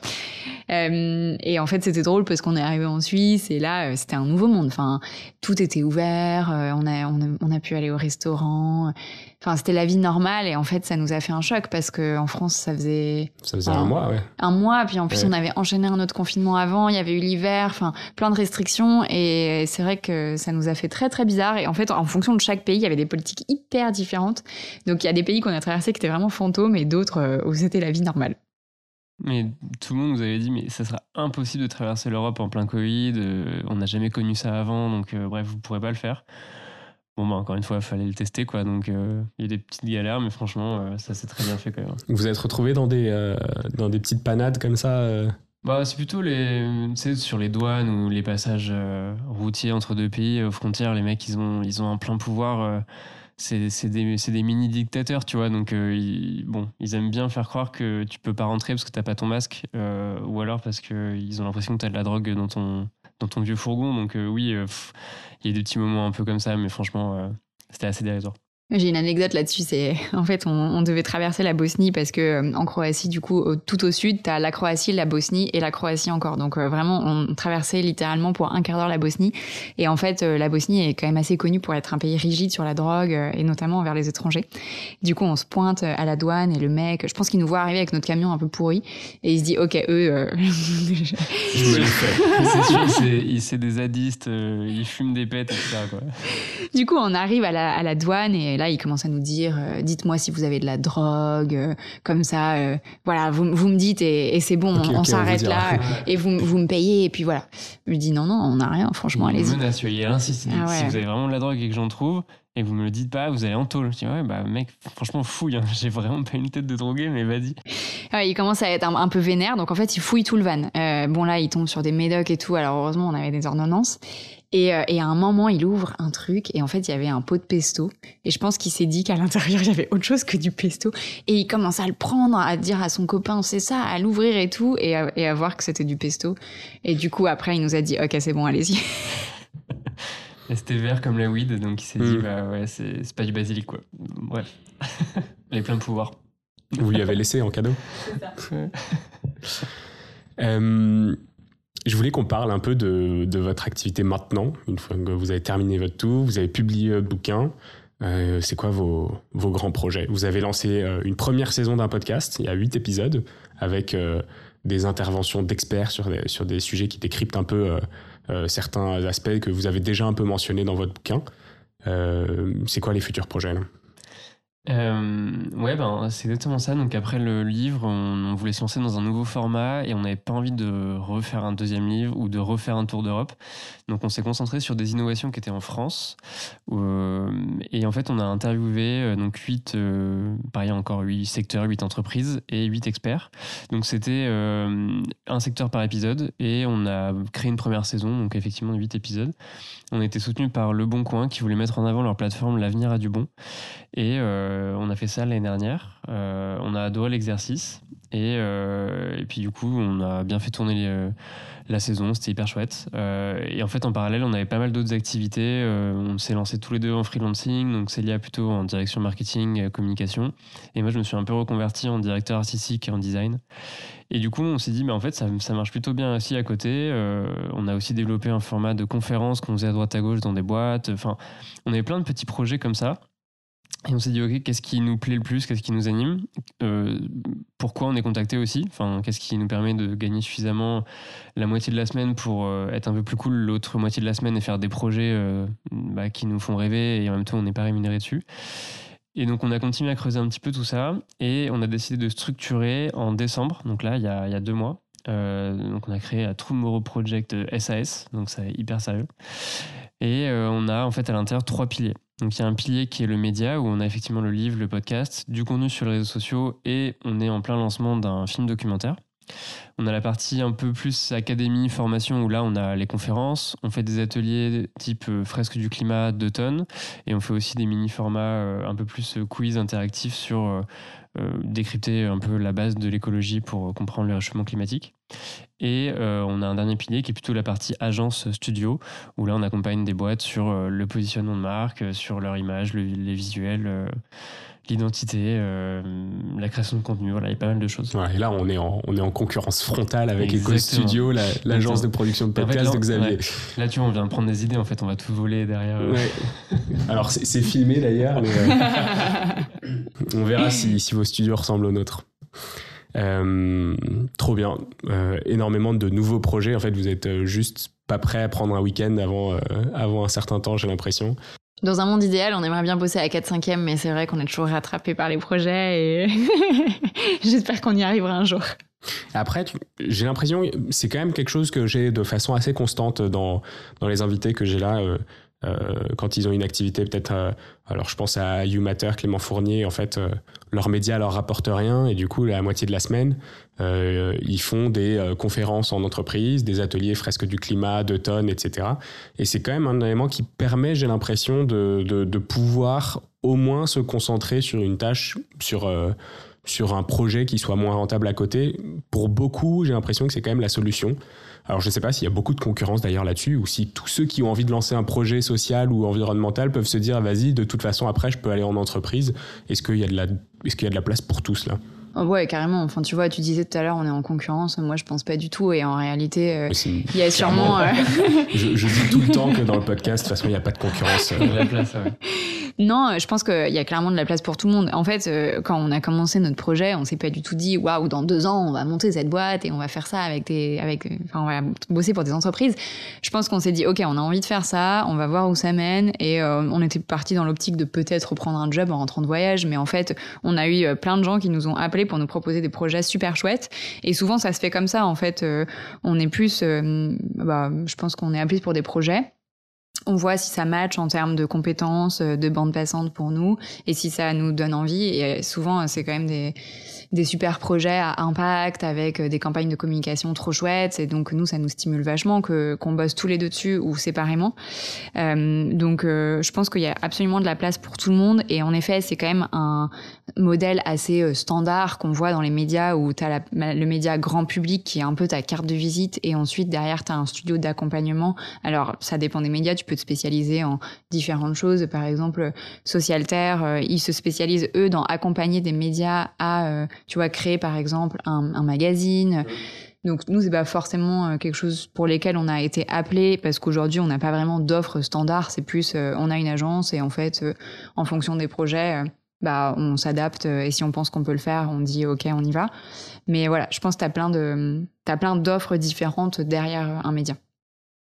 Euh, et en fait, c'était drôle parce qu'on est arrivé en Suisse et là, c'était un nouveau monde. Enfin, tout était ouvert. on, a, on, a, on a pu aller au restaurant. Enfin, c'était la vie normale et en fait, ça nous a fait un choc parce que en France, ça faisait Ça faisait un mois, ouais. un mois, puis en plus Ouais. on avait enchaîné un autre confinement avant, il y avait eu l'hiver, enfin plein de restrictions, et c'est vrai que ça nous a fait très très bizarre. Et en fait, en fonction de chaque pays, il y avait des politiques hyper différentes. Donc il y a des pays qu'on a traversés qui étaient vraiment fantômes, et d'autres euh, où c'était la vie normale. Mais tout le monde nous avait dit, mais ça sera impossible de traverser l'Europe en plein Covid. euh, on n'a jamais connu ça avant, donc euh, bref, vous pourrez pas le faire. Bon, bah, encore une fois, il fallait le tester, quoi. Donc, euh, il y a des petites galères, mais franchement, euh, ça s'est très bien fait quand même. Vous êtes retrouvé dans des, euh, dans des petites panades comme ça Bah, c'est plutôt les, sais, sur les douanes ou les passages routiers entre deux pays, aux frontières, les mecs, ils ont, ils ont un plein pouvoir. c'est c'est des, c'est des mini-dictateurs, tu vois. Donc, ils, bon, ils aiment bien faire croire que tu peux pas rentrer parce que t'as pas ton masque, ou alors parce qu'ils ont l'impression que t'as de la drogue dans ton, dans ton vieux fourgon. Donc, oui, pff, il y a des petits moments un peu comme ça, mais franchement, euh, c'était assez dérisoire. J'ai une anecdote là-dessus, c'est en fait on, on devait traverser la Bosnie parce que euh, en Croatie, du coup, tout au sud, t'as la Croatie, la Bosnie et la Croatie encore. Donc euh, vraiment, on traversait littéralement pour un quart d'heure la Bosnie. Et en fait, euh, la Bosnie est quand même assez connue pour être un pays rigide sur la drogue euh, et notamment envers les étrangers. Du coup, on se pointe à la douane et le mec, je pense qu'il nous voit arriver avec notre camion un peu pourri et il se dit, ok, eux. euh, c'est sûr, c'est des zadistes, euh, ils fument des pètes, etc. Quoi. Du coup, on arrive à la, à la douane et là, il commence à nous dire euh, dites-moi si vous avez de la drogue, euh, comme ça, euh, voilà, vous, vous me dites et, et c'est bon, on, s'arrête là et vous, vous me payez et puis voilà. Je lui dis non, non, on n'a rien, franchement, allez-y. menace, il insiste. Ah ouais. Si vous avez vraiment de la drogue et que j'en trouve, et que vous me le dites pas, vous allez en tôle. Je dis, ouais, bah mec, franchement, fouille. hein. J'ai vraiment pas une tête de drogué, mais vas-y. Ouais, il commence à être un, un peu vénère, donc en fait, il fouille tout le van. Euh, bon, là, il tombe sur des médocs et tout, alors heureusement, on avait des ordonnances. Et, euh, et à un moment, il ouvre un truc et en fait, il y avait un pot de pesto. Et je pense qu'il s'est dit qu'à l'intérieur, il y avait autre chose que du pesto. Et il commence à le prendre, à dire à son copain, c'est ça, à l'ouvrir et tout, et à, et à voir que c'était du pesto. Et du coup, après, il nous a dit, ok, c'est bon, allez-y. C'était vert comme la weed, donc il s'est dit, Mm. bah ouais, c'est c'est pas du basilic, quoi. Bref. Les plein pouvoir. Vous lui avez laissé en cadeau Euh, je voulais qu'on parle un peu de, votre activité maintenant, une fois que vous avez terminé votre tour, vous avez publié votre bouquin. Euh, c'est quoi vos, vos grands projets? Vous avez lancé euh, une première saison d'un podcast, il y a huit épisodes, avec euh, des interventions d'experts sur des, sur des sujets qui décryptent un peu certains aspects que vous avez déjà un peu mentionnés dans votre bouquin. C'est quoi les futurs projets Euh, ouais, ben, c'est exactement ça. Donc après le livre, on, voulait se lancer dans un nouveau format et on n'avait pas envie de refaire un deuxième livre ou de refaire un tour d'Europe. Donc on s'est concentré sur des innovations qui étaient en France. Euh, et en fait, on a interviewé euh, donc huit, euh, pareil encore huit secteurs, huit entreprises et huit experts. Donc c'était euh, un secteur par épisode et on a créé une première saison, donc effectivement huit épisodes. On a été soutenu par Le Bon Coin qui voulait mettre en avant leur plateforme L'avenir a du bon. Et on a fait ça l'année dernière. Euh, on a adoré l'exercice. Et, euh, et puis du coup, on a bien fait tourner la saison. C'était hyper chouette. Euh, et en fait, en parallèle, on avait pas mal d'autres activités. Euh, on s'est lancé tous les deux en freelancing. Donc Célia plutôt en direction marketing, euh, communication. Et moi, je me suis un peu reconverti en directeur artistique et en design. Et du coup, on s'est dit, mais en fait, ça, marche plutôt bien aussi à côté. Euh, on a aussi développé un format de conférence qu'on faisait à droite à gauche dans des boîtes. Enfin, on avait plein de petits projets comme ça. Et on s'est dit, OK, qu'est-ce qui nous plaît le plus Qu'est-ce qui nous anime Euh, Pourquoi on est contacté aussi Enfin, qu'est-ce qui nous permet de gagner suffisamment la moitié de la semaine pour euh, être un peu plus cool l'autre moitié de la semaine et faire des projets euh, bah, qui nous font rêver et en même temps, on n'est pas rémunéré dessus et donc on a continué à creuser un petit peu tout ça et on a décidé de structurer en décembre, donc là il y a, il y a deux mois, donc on a créé un Tomorrow Project SAS, donc c'est hyper sérieux. Et on a en fait à l'intérieur trois piliers. Donc il y a un pilier qui est le média, où on a effectivement le livre, le podcast, du contenu sur les réseaux sociaux, et on est en plein lancement d'un film documentaire. On a la partie un peu plus académie, formation, où là on a les conférences, on fait des ateliers type euh, fresque du climat d'automne, et on fait aussi des mini-formats euh, un peu plus euh, quiz interactifs sur décrypter un peu la base de l'écologie pour comprendre le réchauffement climatique. Et on a un dernier pilier qui est plutôt la partie agence studio, où là on accompagne des boîtes sur le positionnement de marque, sur leur image, les visuels l'identité, euh, la création de contenu. Voilà, il y a pas mal de choses. et là, on est en, on est en concurrence frontale avec Eco Studio, l'agence de production de podcast de Xavier. là, tu vois, on vient de prendre des idées. En fait, on va tout voler derrière. Euh. Alors, c'est filmé d'ailleurs, mais euh, on verra si, si, vos studios ressemblent aux nôtres. trop bien. énormément de nouveaux projets. En fait, vous êtes juste pas prêt à prendre un week-end avant, avant un certain temps, j'ai l'impression. Dans un monde idéal, on aimerait bien bosser à 4-5e, mais c'est vrai qu'on est toujours rattrapé par les projets et j'espère qu'on y arrivera un jour. Après, j'ai l'impression, c'est quand même quelque chose que j'ai de façon assez constante dans, dans les invités que j'ai là. Euh, euh, quand ils ont une activité peut-être euh, alors je pense à You Matter, Clément Fournier en fait euh, leurs médias leur rapportent rien et du coup la moitié de la semaine ils font des conférences en entreprise des ateliers fresques du climat d'automne etc et c'est quand même un élément qui permet j'ai l'impression de, pouvoir au moins se concentrer sur une tâche sur un projet qui soit moins rentable à côté. Pour beaucoup j'ai l'impression que c'est quand même la solution alors je ne sais pas s'il y a beaucoup de concurrence d'ailleurs là-dessus, ou si tous ceux qui ont envie de lancer un projet social ou environnemental peuvent se dire, vas-y, de toute façon, après, je peux aller en entreprise. Est-ce qu'il y, qu'il y a de la place pour tous là? Oh, Ouais, carrément. Enfin, tu vois, tu disais tout à l'heure, on est en concurrence. Moi, je pense pas du tout. Et en réalité, euh, il y a sûrement. Euh, je, je, dis tout le temps que dans le podcast, de toute façon, il n'y a pas de concurrence. Euh. la place, ouais. Non, je pense qu'il y a clairement de la place pour tout le monde. En fait, euh, quand on a commencé notre projet, on s'est pas du tout dit waouh, dans deux ans, on va monter cette boîte et on va faire ça avec des, avec, enfin, on va bosser pour des entreprises. Je pense qu'on s'est dit ok, on a envie de faire ça, on va voir où ça mène et euh, on était parti dans l'optique de peut-être reprendre un job en rentrant de voyage, mais en fait, on a eu plein de gens qui nous ont pour nous proposer des projets super chouettes et souvent ça se fait comme ça. En fait, on est plus, bah, je pense qu'on est appelé pour des projets on voit si ça match en termes de compétences, euh, de bande passante pour nous, et si ça nous donne envie. Et souvent, c'est quand même des, super projets à impact avec euh, des campagnes de communication trop chouettes. Et donc nous, ça nous stimule vachement que qu'on bosse tous les deux dessus ou séparément. Euh, donc euh, je pense qu'il y a absolument de la place pour tout le monde. Et en effet, c'est quand même un modèle assez euh, standard qu'on voit dans les médias où tu as le média grand public qui est un peu ta carte de visite et ensuite derrière tu as un studio d'accompagnement. Alors ça dépend des médias, peux te spécialiser en différentes choses. Par exemple, Socialterre, ils se spécialisent eux dans accompagner des médias à tu vois, créer par exemple un, magazine. Donc nous, c'est pas forcément euh, quelque chose pour lesquels on a été appelé parce qu'aujourd'hui, on n'a pas vraiment d'offres standard. C'est plus, euh, on a une agence et en fait, euh, en fonction des projets, bah, on s'adapte et si on pense qu'on peut le faire, on dit OK, on y va. Mais voilà, je pense que tu as plein d'offres différentes derrière un média.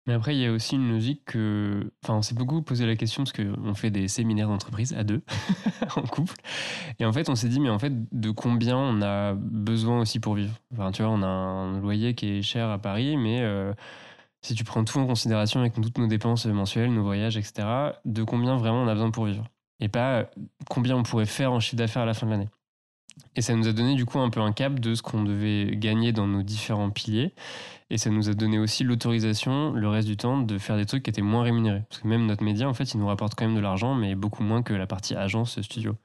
Mais après, il y a aussi une logique que. Enfin, on s'est beaucoup posé la question parce qu'on fait des séminaires d'entreprise à deux, en couple. Et en fait, on s'est dit, mais en fait, de combien on a besoin aussi pour vivre? Enfin, tu vois, on a un loyer qui est cher à Paris, mais euh, si tu prends tout en considération avec toutes nos dépenses mensuelles, nos voyages, etc., de combien vraiment on a besoin pour vivre? Et pas combien on pourrait faire en chiffre d'affaires à la fin de l'année. Et ça nous a donné du coup un peu un cap de ce qu'on devait gagner dans nos différents piliers. Et ça nous a donné aussi l'autorisation, le reste du temps, de faire des trucs qui étaient moins rémunérés. Parce que même notre média, en fait, il nous rapporte quand même de l'argent, mais beaucoup moins que la partie agence studio.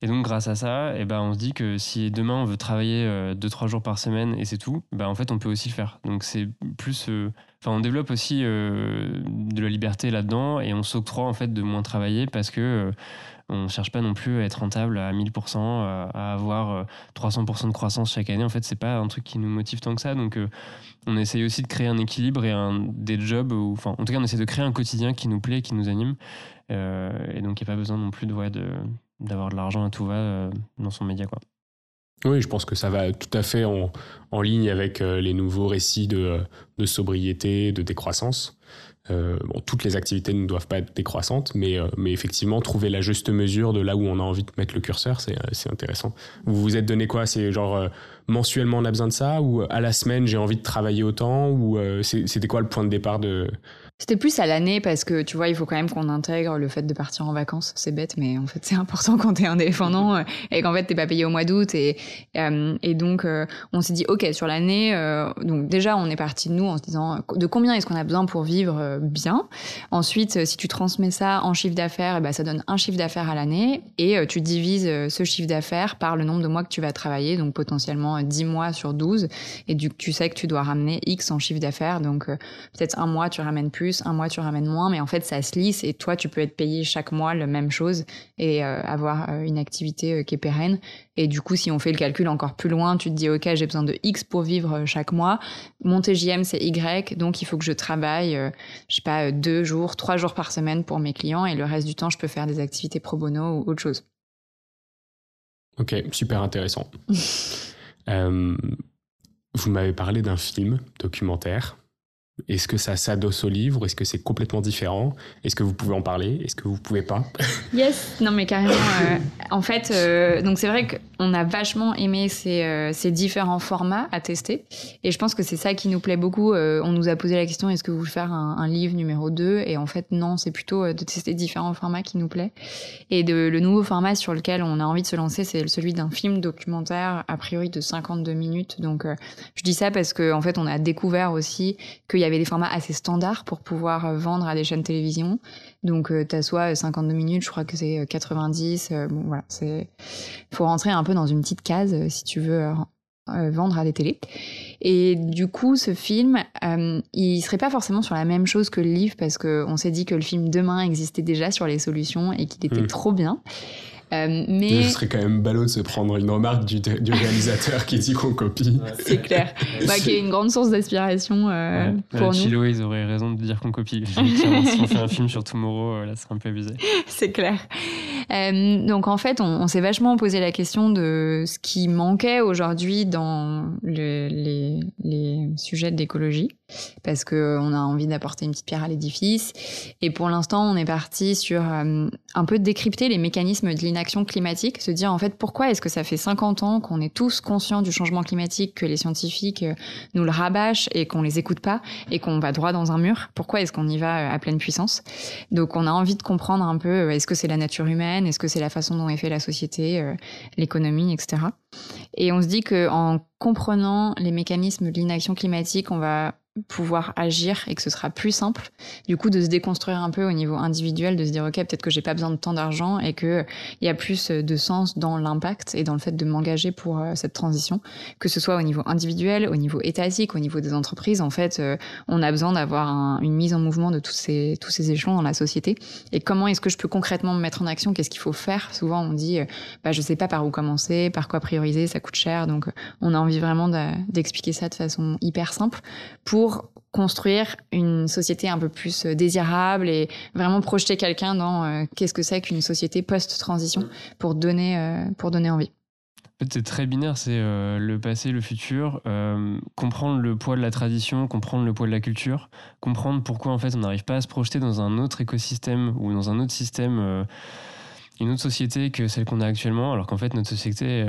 Et donc, grâce à ça, eh ben, on se dit que si demain on veut travailler 2-3 euh, jours par semaine et c'est tout, ben, en fait, on peut aussi le faire. Donc, c'est plus. Euh, enfin, on développe aussi euh, de la liberté là-dedans et on s'octroie en fait de moins travailler parce que on ne cherche pas non plus à être rentable à 1000%, à avoir 300% de croissance chaque année. En fait, c'est pas un truc qui nous motive tant que ça. Donc, on essaye aussi de créer un équilibre et un, des jobs, enfin, en tout cas, on essaie de créer un quotidien qui nous plaît, qui nous anime. et donc, il n'y a pas besoin non plus de, d'avoir de l'argent à tout va euh, dans son média. Quoi. Oui, je pense que ça va tout à fait en, en ligne avec euh, les nouveaux récits de, de, sobriété, de décroissance. Bon, toutes les activités ne doivent pas être décroissantes, mais, mais effectivement, trouver la juste mesure de là où on a envie de mettre le curseur, c'est intéressant. Vous vous êtes donné quoi? C'est genre mensuellement on a besoin de ça Ou à la semaine j'ai envie de travailler autant Ou c'était quoi le point de départ de, c'était plus à l'année parce que tu vois, il faut quand même qu'on intègre le fait de partir en vacances. C'est bête, mais en fait, c'est important quand t'es indépendant euh, et qu'en fait, t'es pas payé au mois d'août. Et, euh, et donc, euh, on s'est dit, OK, sur l'année, donc déjà, on est parti de nous en se disant de combien est-ce qu'on a besoin pour vivre bien? Ensuite, si tu transmets ça en chiffre d'affaires, eh ben, ça donne un chiffre d'affaires à l'année et tu divises ce chiffre d'affaires par le nombre de mois que tu vas travailler, donc potentiellement 10 mois sur 12. Et du, tu sais que tu dois ramener X en chiffre d'affaires. Donc, peut-être un mois, tu ramènes plus un mois tu ramènes moins, mais en fait ça se lisse et toi tu peux être payé chaque mois la même chose et euh, avoir euh, une activité euh, qui est pérenne. Et du coup, si on fait le calcul encore plus loin, tu te dis ok j'ai besoin de X pour vivre chaque mois, mon TJM c'est Y, donc il faut que je travaille, je sais pas deux jours, trois jours par semaine pour mes clients et le reste du temps je peux faire des activités pro bono ou autre chose. Ok, super intéressant. vous m'avez parlé d'un film documentaire. Est-ce que ça s'adosse au livre? Est-ce que c'est complètement différent? Est-ce que vous pouvez en parler? Est-ce que vous pouvez pas? Yes, non mais carrément. Euh, en fait, euh, donc c'est vrai qu'on a vachement aimé ces, euh, ces, différents formats à tester. Et je pense que c'est ça qui nous plaît beaucoup. on nous a posé la question est-ce que vous voulez faire un, un, livre numéro 2 Et en fait, non, c'est plutôt de tester différents formats qui nous plaît. Et de, le nouveau format sur lequel on a envie de se lancer, c'est celui d'un film documentaire, a priori de 52 minutes. Donc je dis ça parce qu'en en fait, on a découvert aussi qu'il y a avait des formats assez standards pour pouvoir euh, vendre à des chaînes télévision. Donc, euh, tu as soit 52 minutes, je crois que c'est 90. Euh, bon, voilà, c'est. faut rentrer un peu dans une petite case si tu veux vendre à des télés. Et du coup, ce film, il serait pas forcément sur la même chose que le livre parce qu'on s'est dit que le film Demain existait déjà sur les solutions et qu'il était mmh. trop bien. Euh, mais... Ce serait quand même ballot de se prendre une remarque du, du réalisateur qui dit qu'on copie. C'est clair. Bah, qui est une grande source d'inspiration euh, pour nous. Chilo, ils auraient raison de dire qu'on copie. si on fait un film sur Tomorrow, euh, là, ce serait un peu abusé. C'est clair. Euh, donc en fait, on, s'est vachement posé la question de ce qui manquait aujourd'hui dans le, les, les, sujets d'écologie, parce que on a envie d'apporter une petite pierre à l'édifice. Et pour l'instant, on est parti sur euh, un peu décrypter les mécanismes de l'inaction climatique, se dire en fait pourquoi est-ce que ça fait 50 ans qu'on est tous conscients du changement climatique, que les scientifiques euh, nous le rabâchent et qu'on les écoute pas et qu'on va droit dans un mur? Pourquoi est-ce qu'on y va à pleine puissance? Donc on a envie de comprendre un peu est-ce que c'est la nature humaine? Est-ce que c'est la façon dont est fait la société, euh, l'économie, etc. Et on se dit que en comprenant les mécanismes de l'inaction climatique, on va pouvoir agir et que ce sera plus simple. Du coup, de se déconstruire un peu au niveau individuel, de se dire ok, peut-être que j'ai pas besoin de tant d'argent et que il y a plus de sens dans l'impact et dans le fait de m'engager pour euh, cette transition, que ce soit au niveau individuel, au niveau étatique, au niveau des entreprises. En fait, euh, on a besoin d'avoir une mise en mouvement de tous ces tous ces échelons dans la société. Et comment est-ce que je peux concrètement me mettre en action? Qu'est-ce qu'il faut faire? Souvent, on dit, euh, bah je sais pas par où commencer, par quoi prioriser, ça coûte cher. Donc, on a envie vraiment d'expliquer ça de façon hyper simple pour construire une société un peu plus euh, désirable et vraiment projeter quelqu'un dans euh, qu'est-ce que c'est qu'une société post-transition pour donner, euh, pour donner envie. En fait, c'est très binaire, c'est le passé, le futur, comprendre le poids de la tradition, comprendre le poids de la culture, comprendre pourquoi en fait on n'arrive pas à se projeter dans un autre écosystème ou dans un autre système une autre société que celle qu'on a actuellement, alors qu'en fait notre société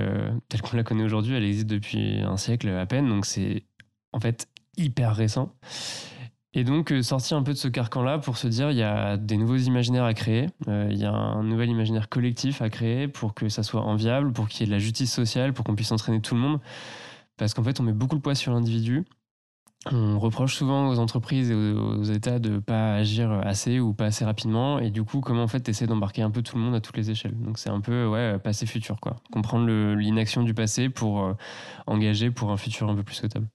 telle qu'on la connaît aujourd'hui, elle existe depuis un siècle à peine, donc c'est en fait hyper récent. Et donc, euh, sortir un peu de ce carcan-là pour se dire, il y a des nouveaux imaginaires à créer, euh, il y a un nouvel imaginaire collectif à créer pour que ça soit enviable, pour qu'il y ait de la justice sociale, pour qu'on puisse entraîner tout le monde. Parce qu'en fait, on met beaucoup le poids sur l'individu. On reproche souvent aux entreprises et aux, États de ne pas agir assez ou pas assez rapidement. Et du coup, comment en fait tu d'embarquer un peu tout le monde à toutes les échelles Donc c'est un peu ouais, passé futur quoi. Comprendre l'inaction du passé pour euh, engager pour un futur un peu plus souhaitable.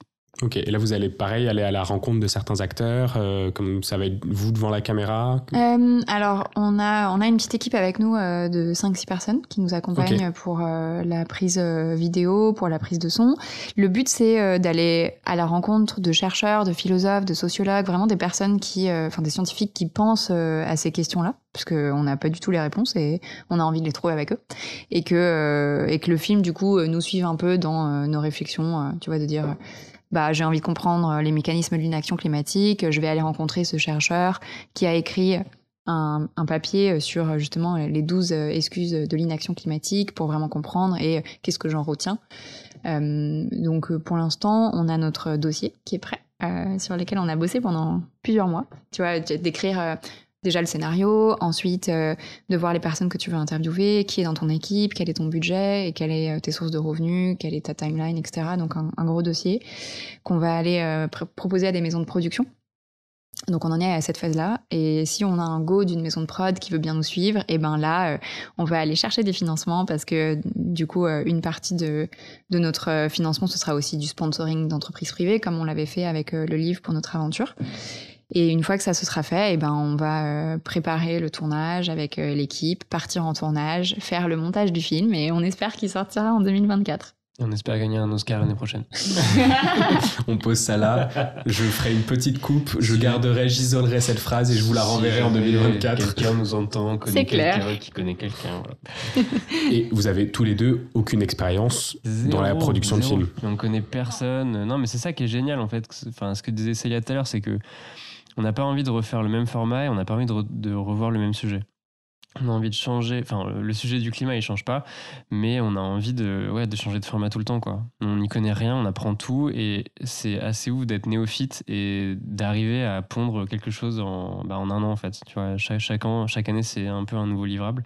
Ok, et là vous allez pareil aller à la rencontre de certains acteurs, euh, comme ça va être vous devant la caméra? Euh, Alors on a, on a une petite équipe avec nous euh, de 5-6 personnes qui nous accompagnent pour la prise vidéo, pour la prise de son. Le but c'est d'aller à la rencontre de chercheurs, de philosophes, de sociologues, vraiment des personnes qui, enfin des scientifiques qui pensent à ces questions-là, parce qu'on n'a pas du tout les réponses et on a envie de les trouver avec eux. Et que, et que le film du coup nous suive un peu dans nos réflexions, tu vois, de dire bah, j'ai envie de comprendre les mécanismes de l'inaction climatique, je vais aller rencontrer ce chercheur qui a écrit un, papier sur justement les 12 excuses de l'inaction climatique pour vraiment comprendre et qu'est-ce que j'en retiens. donc pour l'instant, on a notre dossier qui est prêt, sur lequel on a bossé pendant plusieurs mois. Tu vois, d'écrire déjà le scénario, ensuite euh, de voir les personnes que tu veux interviewer, qui est dans ton équipe, quel est ton budget et quelles sont euh, tes sources de revenus, quelle est ta timeline, etc. Donc un, gros dossier qu'on va aller euh, proposer à des maisons de production. Donc on en est à cette phase-là. Et si on a un go d'une maison de prod qui veut bien nous suivre, et eh ben là, on va aller chercher des financements parce que du coup, une partie de, de notre financement, ce sera aussi du sponsoring d'entreprises privées, comme on l'avait fait avec le livre pour notre aventure. Et une fois que ça se sera fait, et eh ben, on va euh, préparer le tournage avec euh, l'équipe, partir en tournage, faire le montage du film et on espère qu'il sortira en 2024. on espère gagner un Oscar l'année prochaine. on pose ça là. Je ferai une petite coupe. Je garderai, j'isolerai cette phrase et je vous la renverrai en 2024. Quelqu'un nous entend, connaît quelqu'un qui connaît quelqu'un. et vous avez tous les deux aucune expérience dans la production de film. On ne connaît personne. Non, mais c'est ça qui est génial en fait. Enfin, ce que disait Célia tout à l'heure, c'est que on n'a pas envie de refaire le même format et on n'a pas envie de, revoir le même sujet. On a envie de changer, enfin le sujet du climat il change pas, mais on a envie de, ouais, de changer de format tout le temps quoi. On n'y connaît rien, on apprend tout et c'est assez ouf d'être néophyte et d'arriver à pondre quelque chose en, bah, en un an en fait. Tu vois, chaque, chaque année c'est un peu un nouveau livrable.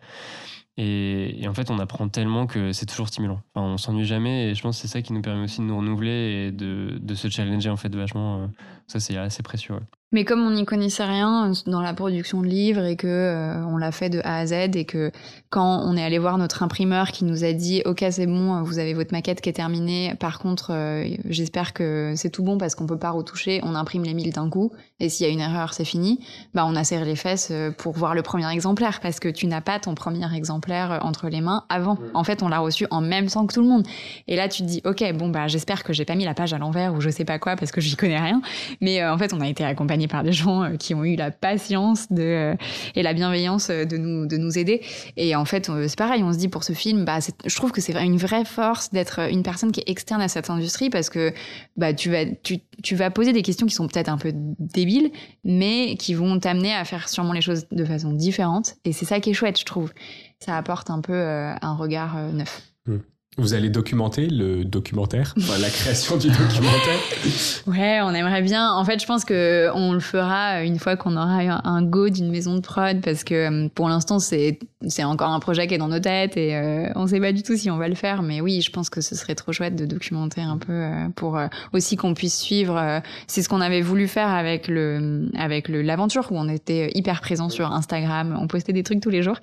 Et, en fait, on apprend tellement que c'est toujours stimulant. Enfin, on s'ennuie jamais et je pense que c'est ça qui nous permet aussi de nous renouveler et de, de se challenger en fait vachement. Euh, ça, c'est assez précieux. Mais comme on n'y connaissait rien dans la production de livres et que euh, on l'a fait de A à Z et que quand on est allé voir notre imprimeur qui nous a dit OK c'est bon vous avez votre maquette qui est terminée. Par contre euh, j'espère que c'est tout bon parce qu'on peut pas retoucher. On imprime les mille d'un coup et s'il y a une erreur c'est fini bah on a serré les fesses euh, pour voir le premier exemplaire parce que tu n'as pas ton premier exemplaire entre les mains avant. En fait on l'a reçu en même temps que tout le monde. Et là tu te dis OK bon bah j'espère que j'ai pas mis la page à l'envers ou je sais pas quoi parce que j'y connais rien mais en fait on a été accompagné par des gens euh, qui ont eu la patience euh, et la bienveillance euh, de nous, de nous aider. Et en fait, c'est pareil, on se dit pour ce film, bah, je trouve que c'est une vraie force d'être une personne qui est externe à cette industrie parce que bah, tu, vas, tu, tu vas poser des questions qui sont peut-être un peu débiles, mais qui vont t'amener à faire sûrement les choses de façon différente. Et c'est ça qui est chouette, je trouve. Ça apporte un peu un regard neuf. Mmh. Vous allez documenter le documentaire, la création du documentaire. Ouais, on aimerait bien. En fait, je pense que on le fera une fois qu'on aura un go d'une maison de prod, parce que euh, pour l'instant, c'est c'est encore un projet qui est dans nos têtes et euh, on sait pas du tout si on va le faire. Mais oui, je pense que ce serait trop chouette de documenter un peu euh, pour aussi qu'on puisse suivre. c'est ce qu'on avait voulu faire avec le avec l'aventure où on était hyper présent sur Instagram, on postait des trucs tous les jours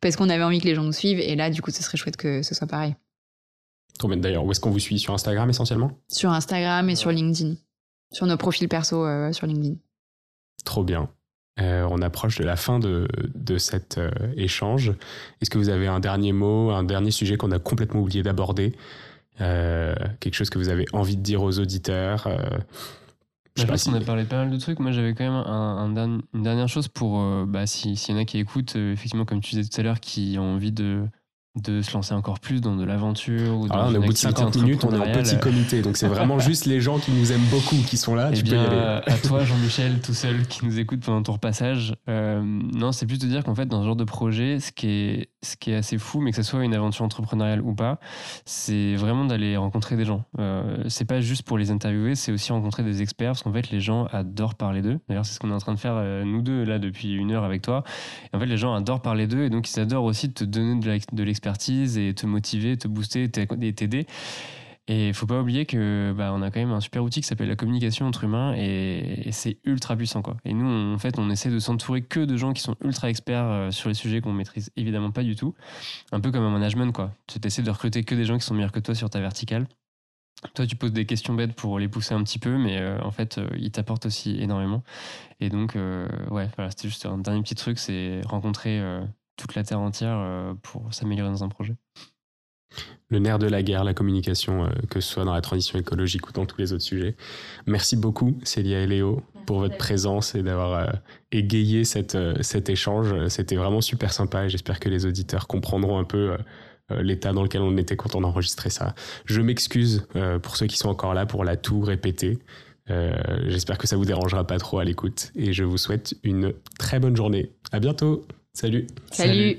parce qu'on avait envie que les gens nous suivent. Et là, du coup, ce serait chouette que ce soit pareil. Trop d'ailleurs. Où est-ce qu'on vous suit? Sur Instagram essentiellement? Sur Instagram et sur LinkedIn. Sur nos profils perso euh, sur LinkedIn. Trop bien. Euh, on approche de la fin de, de cet euh, échange. Est-ce que vous avez un dernier mot, un dernier sujet qu'on a complètement oublié d'aborder? Quelque chose que vous avez envie de dire aux auditeurs je pense qu'on a parlé pas mal de trucs. Moi, j'avais quand même un, une dernière chose pour, bah, s'il y en a qui écoutent, effectivement, comme tu disais tout à l'heure, qui ont envie de, de se lancer encore plus dans de l'aventure ou dans on est au bout de 50 minutes, on est en petit comité, donc c'est vraiment juste les gens qui nous aiment beaucoup qui sont là. Eh tu bien, peux y aller. à toi, Jean-Michel, tout seul, qui nous écoute pendant ton repassage. Euh, non, c'est plus de dire qu'en fait, dans ce genre de projet, ce qui est, ce qui est assez fou, mais que ce soit une aventure entrepreneuriale ou pas, c'est vraiment d'aller rencontrer des gens. Euh, c'est pas juste pour les interviewer, c'est aussi rencontrer des experts, parce qu'en fait, les gens adorent parler d'eux. D'ailleurs, c'est ce qu'on est en train de faire euh, nous deux là depuis une heure avec toi. En fait, les gens adorent parler d'eux, et donc ils adorent aussi te donner de l'expertise et te motiver, te booster et t'aider. Et il faut pas oublier que bah, on a quand même un super outil qui s'appelle la communication entre humains et, c'est ultra puissant quoi. Et nous en fait on essaie de s'entourer que de gens qui sont ultra experts euh, sur les sujets qu'on maîtrise évidemment pas du tout. Un peu comme un management quoi. Tu essaies de recruter que des gens qui sont meilleurs que toi sur ta verticale. Toi tu poses des questions bêtes pour les pousser un petit peu mais euh, en fait euh, ils t'apportent aussi énormément. Et donc ouais voilà c'était juste un dernier petit truc c'est rencontrer toute la terre entière pour s'améliorer dans un projet. Le nerf de la guerre, la communication, euh, que ce soit dans la transition écologique ou dans tous les autres sujets. Merci beaucoup, Célia et Léo, pour votre présence et d'avoir euh, égayé cette, cet échange. C'était vraiment super sympa et j'espère que les auditeurs comprendront un peu l'état dans lequel on était quand on enregistrait ça. Je m'excuse pour ceux qui sont encore là pour la tout répéter. J'espère que ça vous dérangera pas trop à l'écoute et je vous souhaite une très bonne journée. À bientôt. Salut. Salut.